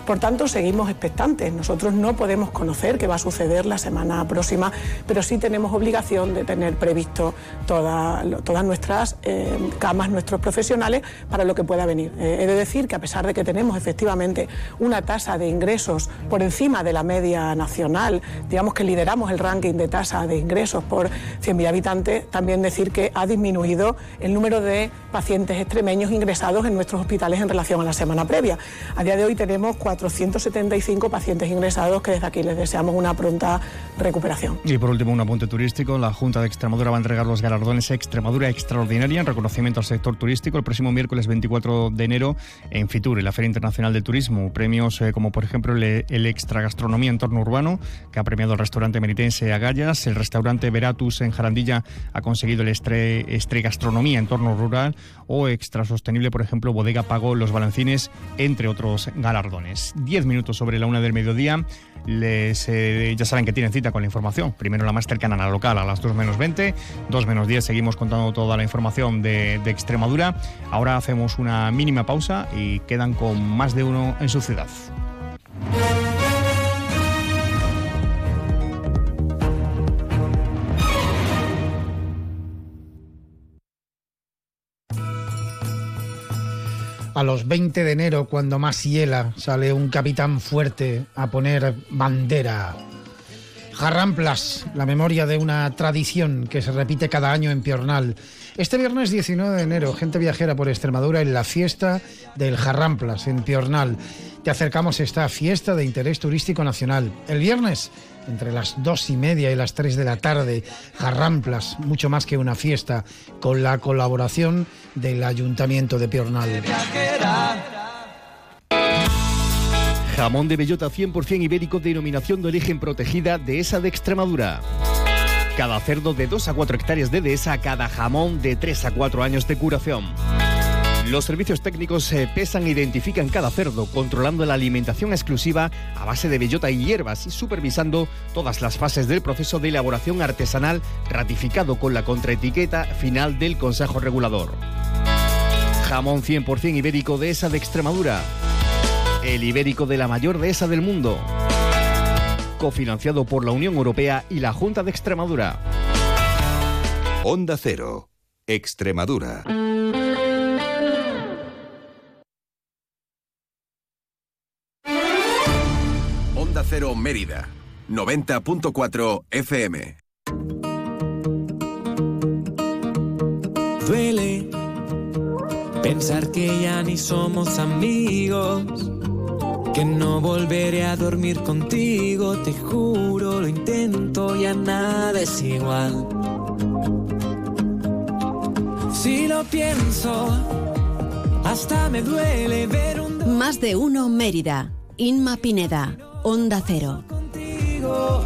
Por tanto, seguimos expectantes. Nosotros no podemos conocer qué va a suceder la semana próxima, pero sí tenemos obligación de tener previsto todas nuestras eh, camas, nuestros profesionales para lo que pueda venir. Eh, he de decir que a pesar de que tenemos efectivamente una tasa de ingresos por encima de la media nacional, digamos que lideramos el ranking de tasa de ingresos por 100.000 habitantes, también decir que ha disminuido el número de pacientes extremeños ingresados en nuestros hospitales en relación a la semana previa. A día de hoy tenemos 475 pacientes ingresados que desde aquí les deseamos una pronta recuperación. Y por último, un apunte turístico. La Junta de Extremadura va a entregar los galardones Extremadura Extraordinaria en reconocimiento al sector turístico el próximo miércoles 24 de enero en Fitur, en la Feria Internacional del Turismo. Premios eh, como, por ejemplo, el, el, Extra Gastronomía Entorno Urbano, que ha premiado el restaurante meritense Agallas. El restaurante Veratus en Jarandilla ha conseguido el Estre, Estre Gastronomía Entorno Rural o Extra Sostenible, por ejemplo, Bodega Pago Los Balancines, entre otros galardones. Diez minutos sobre la una del mediodía. Les, eh, ya saben que tienen cita con la información. Primero la más cercana a la local a las 2 menos 20, 2 menos 10 seguimos contando toda la información de, de Extremadura. Ahora hacemos una mínima pausa y quedan con más de uno en su ciudad. A los 20 de enero, cuando más hiela, sale un capitán fuerte a poner bandera. Jarramplas, la memoria de una tradición que se repite cada año en Piornal. Este viernes 19 de enero, gente viajera por Extremadura en la fiesta del Jarramplas en Piornal. Te acercamos a esta fiesta de interés turístico nacional. El viernes, entre las dos y media y las tres de la tarde, Jarramplas, mucho más que una fiesta, con la colaboración del Ayuntamiento de Piornal. Jamón de bellota 100% ibérico denominación de origen protegida de esa de Extremadura. Cada cerdo de 2 a 4 hectáreas de dehesa, cada jamón de 3 a 4 años de curación. Los servicios técnicos se pesan e identifican cada cerdo, controlando la alimentación exclusiva a base de bellota y hierbas y supervisando todas las fases del proceso de elaboración artesanal ratificado con la contraetiqueta final del Consejo Regulador. Jamón 100% ibérico de esa de Extremadura. El ibérico de la mayor dehesa del mundo. Cofinanciado por la Unión Europea y la Junta de Extremadura. Onda Cero. Extremadura. Cero Mérida. 90.4 FM. Duele pensar que ya ni somos amigos. Que no volveré a dormir contigo, te juro, lo intento, ya nada es igual. Si lo pienso, hasta me duele ver un Más de uno Mérida. Inma Pineda. Onda Cero. contigo.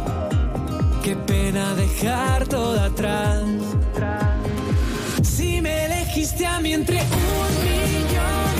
Qué pena dejar todo atrás. Si me elegiste a mí entre un millón,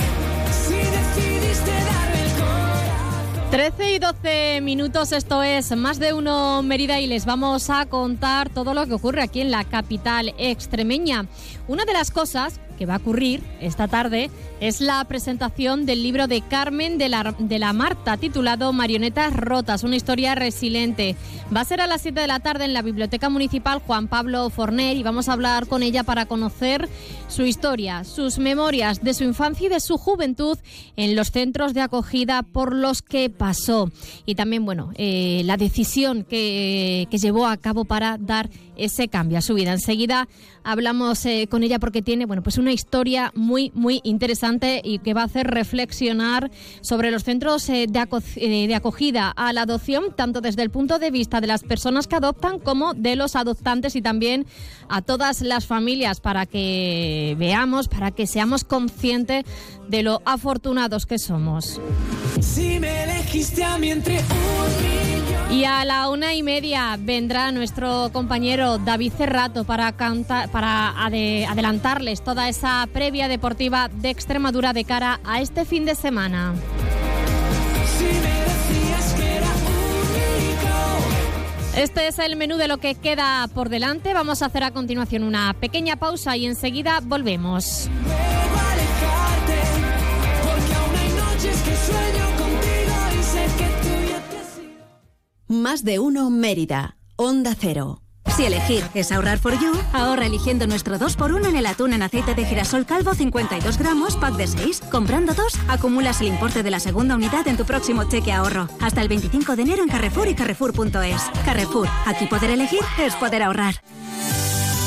si decidiste darme el corazón. 13 y 12 minutos, esto es más de uno Mérida y les vamos a contar todo lo que ocurre aquí en la capital extremeña. Una de las cosas que va a ocurrir esta tarde es la presentación del libro de Carmen de la, de la Marta titulado Marionetas Rotas, una historia resiliente. Va a ser a las 7 de la tarde en la Biblioteca Municipal Juan Pablo Forner y vamos a hablar con ella para conocer su historia, sus memorias de su infancia y de su juventud en los centros de acogida por los que pasó. Y también, bueno, eh, la decisión que, que llevó a cabo para dar ese cambio a su vida. Enseguida hablamos eh, con ella porque tiene bueno, pues una historia muy, muy interesante y que va a hacer reflexionar sobre los centros eh, eh, de acogida a la adopción, tanto desde el punto de vista de las personas que adoptan como de los adoptantes y también a todas las familias para que veamos, para que seamos conscientes de lo afortunados que somos. Si me elegiste a mí entre un. Y a la una y media vendrá nuestro compañero David Cerrato para, adelantarles toda esa previa deportiva de Extremadura de cara a este fin de semana. Este es el menú de lo que queda por delante. Vamos a hacer a continuación una pequeña pausa y enseguida volvemos. Más de uno Mérida. Onda Cero. Si elegir es ahorrar for you, ahorra eligiendo nuestro 2x1 en el atún en aceite de girasol calvo 52 gramos, pack de 6. Comprando dos, acumulas el importe de la segunda unidad en tu próximo cheque ahorro. Hasta el 25 de enero en Carrefour y Carrefour.es. Carrefour, aquí poder elegir es poder ahorrar.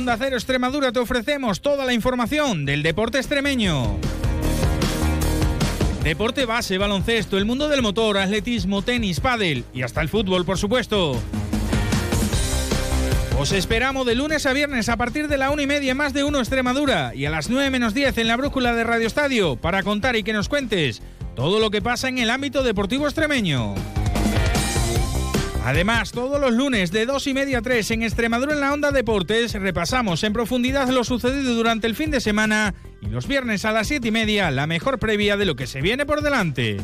Onda Cero Extremadura te ofrecemos toda la información del deporte extremeño. Deporte base, baloncesto, el mundo del motor, atletismo, tenis, pádel y hasta el fútbol, por supuesto. Os esperamos de lunes a viernes a partir de la una y media más de uno Extremadura y a las 9 menos 10 en la brújula de Radio Estadio para contar y que nos cuentes todo lo que pasa en el ámbito deportivo extremeño. Además, todos los lunes de 2 y media a 3 en Extremadura en la Onda Deportes repasamos en profundidad lo sucedido durante el fin de semana y los viernes a las 7 y media la mejor previa de lo que se viene por delante.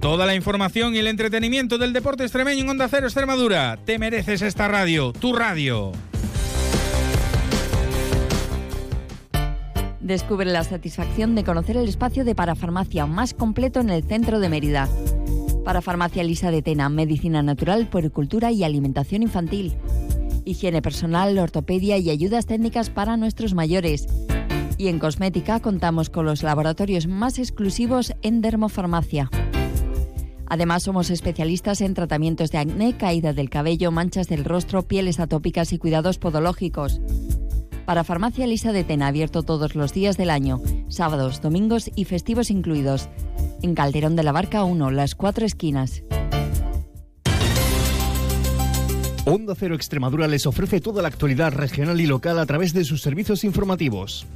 Toda la información y el entretenimiento del deporte extremeño en Onda Cero Extremadura. Te mereces esta radio, tu radio. Descubre la satisfacción de conocer el espacio de parafarmacia más completo en el centro de Mérida para Farmacia Lisa de Tena, medicina natural, puericultura y alimentación infantil. Higiene personal, ortopedia y ayudas técnicas para nuestros mayores. Y en cosmética contamos con los laboratorios más exclusivos en dermofarmacia. Además, somos especialistas en tratamientos de acné, caída del cabello, manchas del rostro, pieles atópicas y cuidados podológicos. Para Farmacia Lisa de Tena, abierto todos los días del año, sábados, domingos y festivos incluidos en Calderón de la Barca 1, las cuatro esquinas. Onda Cero Extremadura les ofrece toda la actualidad regional y local a través de sus servicios informativos.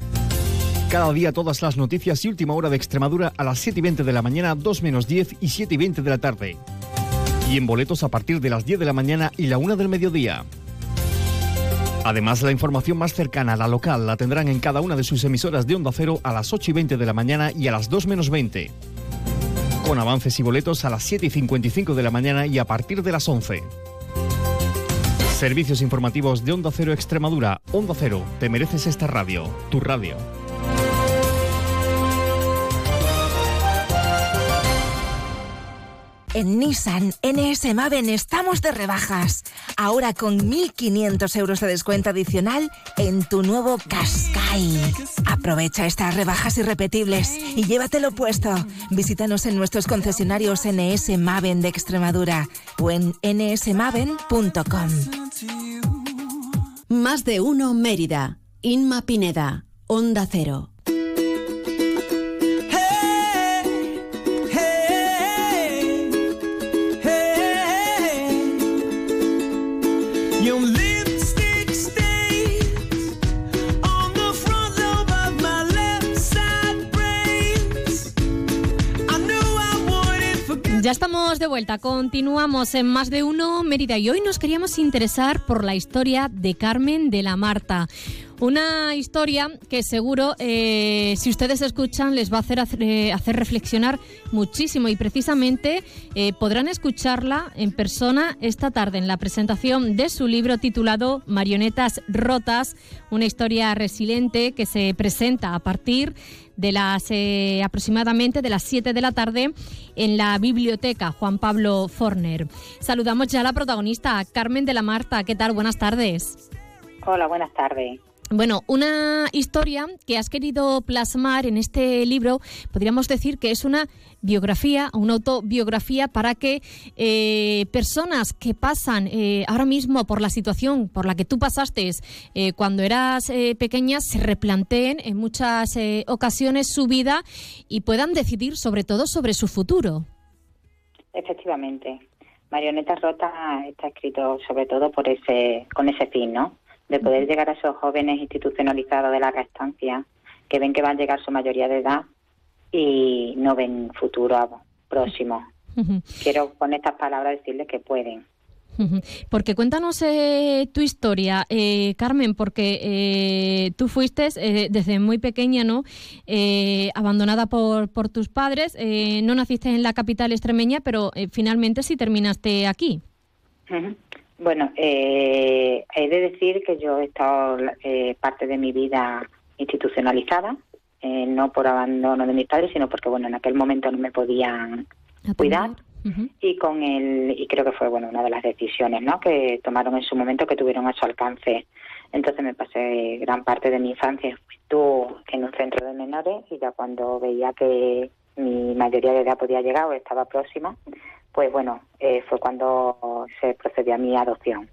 Cada día todas las noticias y última hora de Extremadura a las 7 y 20 de la mañana, 2 menos 10 y 7 y 20 de la tarde. Y en boletos a partir de las 10 de la mañana y la 1 del mediodía. Además, la información más cercana a la local la tendrán en cada una de sus emisoras de Onda Cero a las 8 y 20 de la mañana y a las 2 menos 20 con avances y boletos a las 7 y 55 de la mañana y a partir de las 11. Servicios informativos de Onda Cero Extremadura. Onda Cero, te mereces esta radio, tu radio. En Nissan NS Maven estamos de rebajas. Ahora con 1.500 euros de descuento adicional en tu nuevo Qashqai. Aprovecha estas rebajas irrepetibles y llévatelo puesto. Visítanos en nuestros concesionarios NS Maven de Extremadura o en nsmaven.com. Más de uno Mérida. Inma Pineda. Onda Cero. Ya estamos de vuelta, continuamos en más de uno Mérida y hoy nos queríamos interesar por la historia de Carmen de la Marta. Una historia que seguro, eh, si ustedes escuchan, les va a hacer, eh, hacer, reflexionar muchísimo y precisamente eh, podrán escucharla en persona esta tarde en la presentación de su libro titulado Marionetas Rotas, una historia resiliente que se presenta a partir de las aproximadamente de las 7 de la tarde en la biblioteca Juan Pablo Forner. Saludamos ya a la protagonista, Carmen de la Marta. ¿Qué tal? Buenas tardes. Hola, buenas tardes. Bueno, una historia que has querido plasmar en este libro, podríamos decir que es una biografía, una autobiografía para que eh, personas que pasan eh, ahora mismo por la situación por la que tú pasaste eh, cuando eras pequeña se replanteen en muchas ocasiones su vida y puedan decidir sobre todo sobre su futuro. Efectivamente. Marionetas Rotas está escrito sobre todo por ese, con ese fin, ¿no? De poder llegar a esos jóvenes institucionalizados de larga estancia que ven que van a llegar su mayoría de edad y no ven futuro próximo. Quiero con estas palabras decirles que pueden, Porque cuéntanos eh, tu historia, eh, Carmen, porque eh, tú fuiste desde muy pequeña, ¿no? abandonada por, por, tus padres, no naciste en la capital extremeña, pero finalmente sí terminaste aquí. Bueno, he de decir que yo he estado parte de mi vida institucionalizada, no por abandono de mis padres, sino porque, bueno, en aquel momento no me podían cuidar. Y con el y creo que fue bueno una de las decisiones ¿no? que tomaron en su momento que tuvieron a su alcance. Entonces me pasé gran parte de mi infancia en un centro de menores y ya cuando veía que mi mayoría de edad podía llegar o estaba próxima pues bueno eh, fue cuando se procedió a mi adopción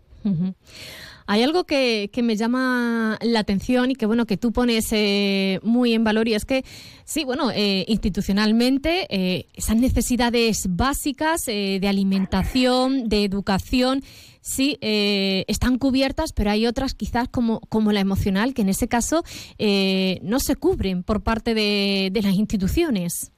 hay algo que, que, me llama la atención y que bueno que tú pones eh, muy en valor y es que sí, bueno, eh, institucionalmente eh, esas necesidades básicas de alimentación, de educación, sí están cubiertas, pero hay otras quizás como, como la emocional que en ese caso no se cubren por parte de, de las instituciones.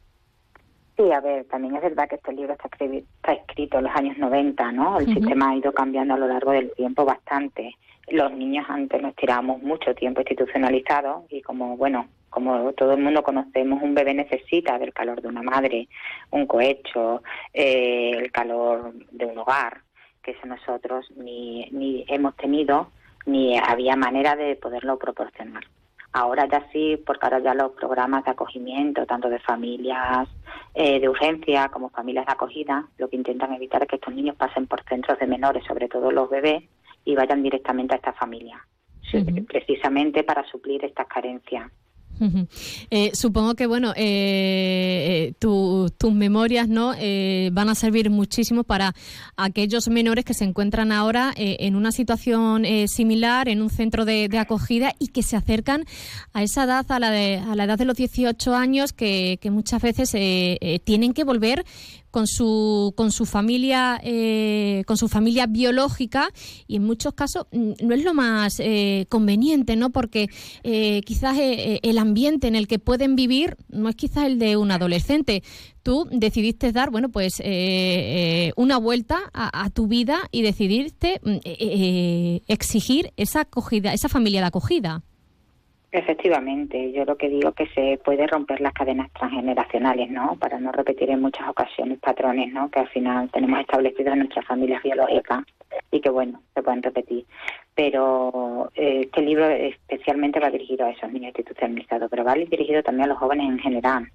Sí, a ver, también es verdad que este libro está, está escrito en los años 90, ¿no? El sistema ha ido cambiando a lo largo del tiempo bastante. Los niños antes nos tirábamos mucho tiempo institucionalizados y como, bueno, como todo el mundo conocemos, un bebé necesita del calor de una madre, un cohecho, eh, el calor de un hogar, que eso nosotros ni, ni hemos tenido ni había manera de poderlo proporcionar. Ahora ya sí, porque ahora ya los programas de acogimiento, tanto de familias eh, de urgencia como familias de acogida, lo que intentan evitar es que estos niños pasen por centros de menores, sobre todo los bebés, y vayan directamente a esta familia, precisamente para suplir estas carencias. Eh, supongo que bueno, eh, eh, tus memorias no van a servir muchísimo para aquellos menores que se encuentran ahora en una situación similar en un centro de, acogida y que se acercan a esa edad, a la, de, a la edad de los 18 años, que, que muchas veces tienen que volver con su con su familia eh, con su familia biológica y en muchos casos no es lo más eh, conveniente no porque eh, quizás el ambiente en el que pueden vivir no es quizás el de un adolescente. Tú decidiste dar bueno pues una vuelta a, a, tu vida y decidiste mm, exigir esa acogida esa familia de acogida Efectivamente, yo lo que digo es que se puede romper las cadenas transgeneracionales, ¿no? Para no repetir en muchas ocasiones patrones, ¿no? Que al final tenemos establecidos en nuestras familias biológicas y que, bueno, se pueden repetir. Pero eh, este libro especialmente va dirigido a esos niños institucionalizados, pero va dirigido también a los jóvenes en general,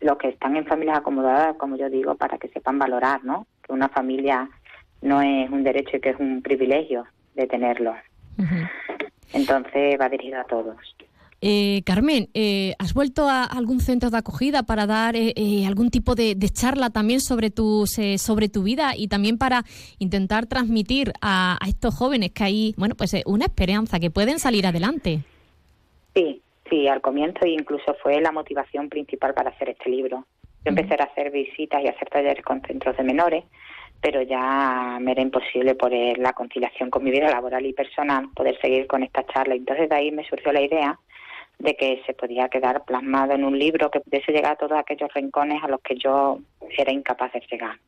los que están en familias acomodadas, como yo digo, para que sepan valorar, ¿no? Que una familia no es un derecho y que es un privilegio de tenerlo. Entonces va dirigido a todos. Eh, Carmen, eh, ¿has vuelto a algún centro de acogida para dar eh, algún tipo de, charla también sobre, tus, sobre tu vida y también para intentar transmitir a, estos jóvenes que hay bueno, pues, una esperanza, que pueden salir adelante? Sí, sí, al comienzo incluso fue la motivación principal para hacer este libro. Yo empecé a hacer visitas y a hacer talleres con centros de menores pero ya me era imposible por la conciliación con mi vida laboral y personal poder seguir con esta charla. Entonces de ahí me surgió la idea de que se podía quedar plasmado en un libro que pudiese llegar a todos aquellos rincones a los que yo era incapaz de llegar.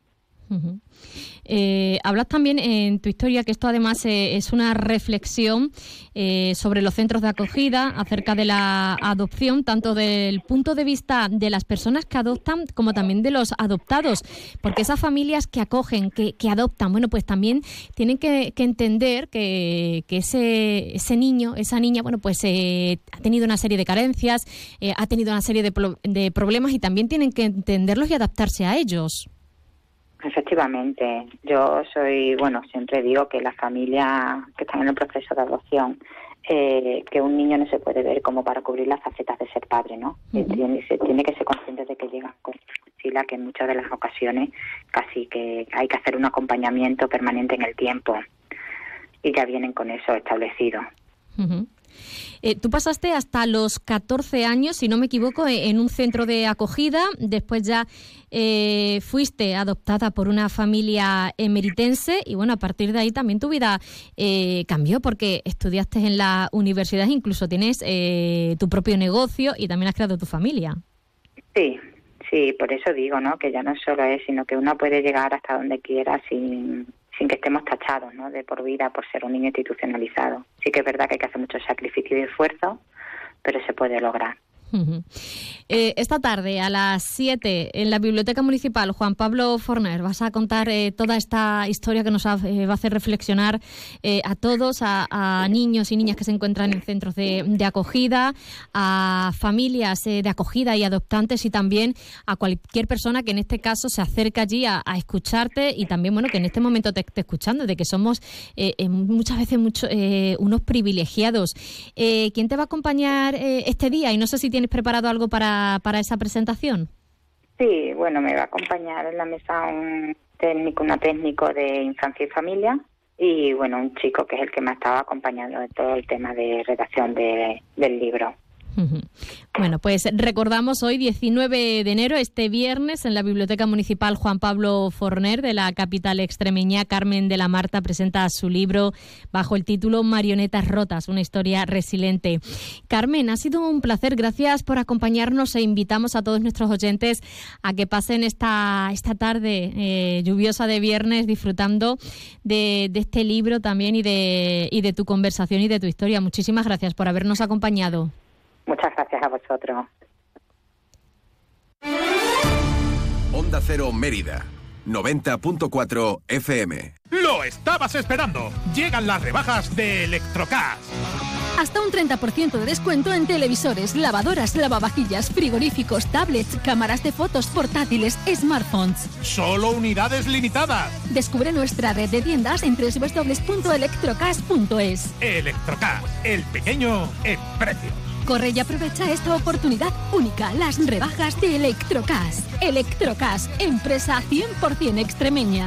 Eh, hablas también en tu historia que esto además eh, es una reflexión eh, sobre los centros de acogida, acerca de la adopción, tanto del punto de vista de las personas que adoptan como también de los adoptados, porque esas familias que acogen, que, adoptan, bueno, pues también tienen que, entender que, ese, ese, niño, esa niña, bueno, pues ha tenido una serie de carencias, ha tenido una serie de, de problemas y también tienen que entenderlos y adaptarse a ellos. Efectivamente, yo soy, bueno, siempre digo que las familias que están en el proceso de adopción, eh, que un niño no se puede ver como para cubrir las facetas de ser padre, ¿no? tiene, se tiene que ser consciente de que llegan con mochila, que en muchas de las ocasiones casi que hay que hacer un acompañamiento permanente en el tiempo y ya vienen con eso establecido. Eh, tú pasaste hasta los 14 años, si no me equivoco, e, en un centro de acogida. Después ya eh, fuiste adoptada por una familia emeritense y bueno, a partir de ahí también tu vida eh, cambió porque estudiaste en la universidad, incluso tienes tu propio negocio y también has creado tu familia. Sí, sí, por eso digo, ¿no? Que ya no solo es, sino que uno puede llegar hasta donde quiera sin sin que estemos tachados ¿no? de por vida por ser un niño institucionalizado. Sí que es verdad que hay que hacer mucho sacrificio y esfuerzo, pero se puede lograr. Eh, esta tarde a las 7 en la Biblioteca Municipal Juan Pablo Forner vas a contar eh, toda esta historia que nos eh, va a hacer reflexionar a todos, a, niños y niñas que se encuentran en centros de, acogida, a familias de acogida y adoptantes y también a cualquier persona que en este caso se acerca allí a, escucharte y también bueno que en este momento te esté escuchando, de que somos muchas veces mucho, unos privilegiados. ¿Quién te va a acompañar este día? Y no sé si ¿Tienes preparado algo para, para esa presentación? Sí, bueno, me va a acompañar en la mesa un técnico, una técnico de infancia y familia y bueno, un chico que es el que me ha estado acompañando en todo el tema de redacción de, del libro. Bueno, pues recordamos hoy 19 de enero, este viernes, en la Biblioteca Municipal Juan Pablo Forner de la capital extremeña, Carmen de la Marta presenta su libro bajo el título Marionetas Rotas, una historia resiliente. Carmen, ha sido un placer, gracias por acompañarnos e invitamos a todos nuestros oyentes a que pasen esta, esta tarde eh, lluviosa de viernes disfrutando de, de, este libro también y de, y de tu conversación y de tu historia. Muchísimas gracias por habernos acompañado. Muchas gracias a vosotros. Onda Cero Mérida, 90.4 FM. Lo estabas esperando. Llegan las rebajas de Electrocast. Hasta un 30% de descuento en televisores, lavadoras, lavavajillas, frigoríficos, tablets, cámaras de fotos, portátiles, smartphones. Solo unidades limitadas. Descubre nuestra red de tiendas en www.electrocast.es. Electrocast, el pequeño en precio. Corre y aprovecha esta oportunidad única, las rebajas de Electrocas. Electrocas, empresa 100% extremeña.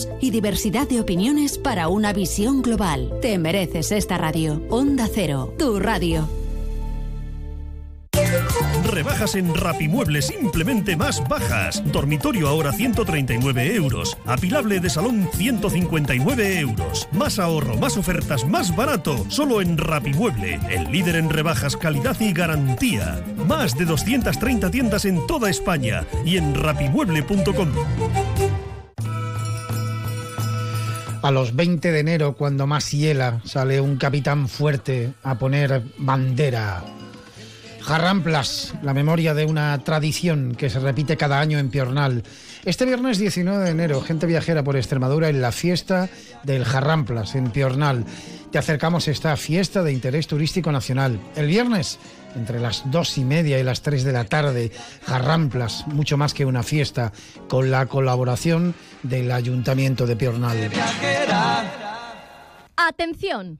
y diversidad de opiniones para una visión global. Te mereces esta radio. Onda Cero, tu radio. Rebajas en Rapimueble simplemente más bajas. Dormitorio ahora 139 euros. Apilable de salón 159 euros. Más ahorro, más ofertas, más barato. Solo en Rapimueble, el líder en rebajas, calidad y garantía. Más de 230 tiendas en toda España y en rapimueble.com. A los 20 de enero, cuando más hiela, sale un capitán fuerte a poner bandera. Jarramplas, la memoria de una tradición que se repite cada año en Piornal. Este viernes 19 de enero, gente viajera por Extremadura en la fiesta del Jarramplas en Piornal. Te acercamos a esta fiesta de interés turístico nacional. El viernes, entre las dos y media y las tres de la tarde, Jarramplas, mucho más que una fiesta, con la colaboración del Ayuntamiento de Piornal. Atención.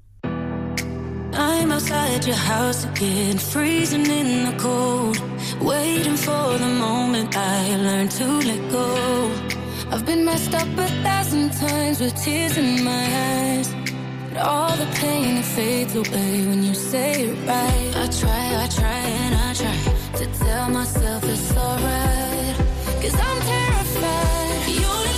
I'm outside your house again, freezing in the cold, waiting for the moment I learn to let go. I've been messed up a thousand times with tears in my eyes, but all the pain it fades away when you say it right. I try, I try, and I try to tell myself it's alright, cause I'm terrified. You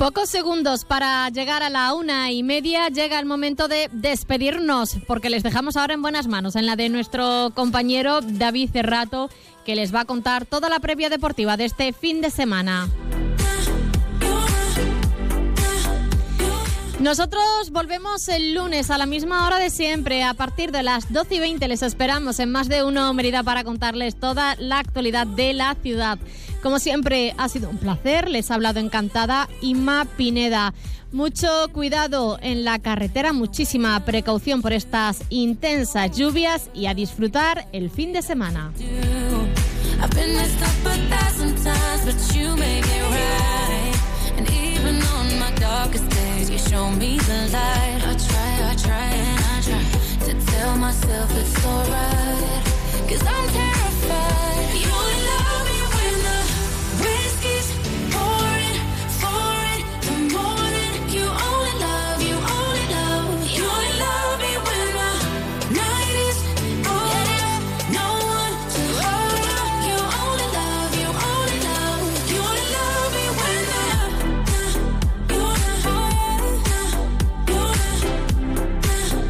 Pocos segundos para llegar a la una y media. Llega el momento de despedirnos, porque les dejamos ahora en buenas manos, en la de nuestro compañero David Cerrato, que les va a contar toda la previa deportiva de este fin de semana. Nosotros volvemos el lunes a la misma hora de siempre. A partir de las 12 y 20 les esperamos en más de uno Mérida para contarles toda la actualidad de la ciudad. Como siempre, ha sido un placer. Les ha hablado encantada Inma Pineda. Mucho cuidado en la carretera, muchísima precaución por estas intensas lluvias y a disfrutar el fin de semana.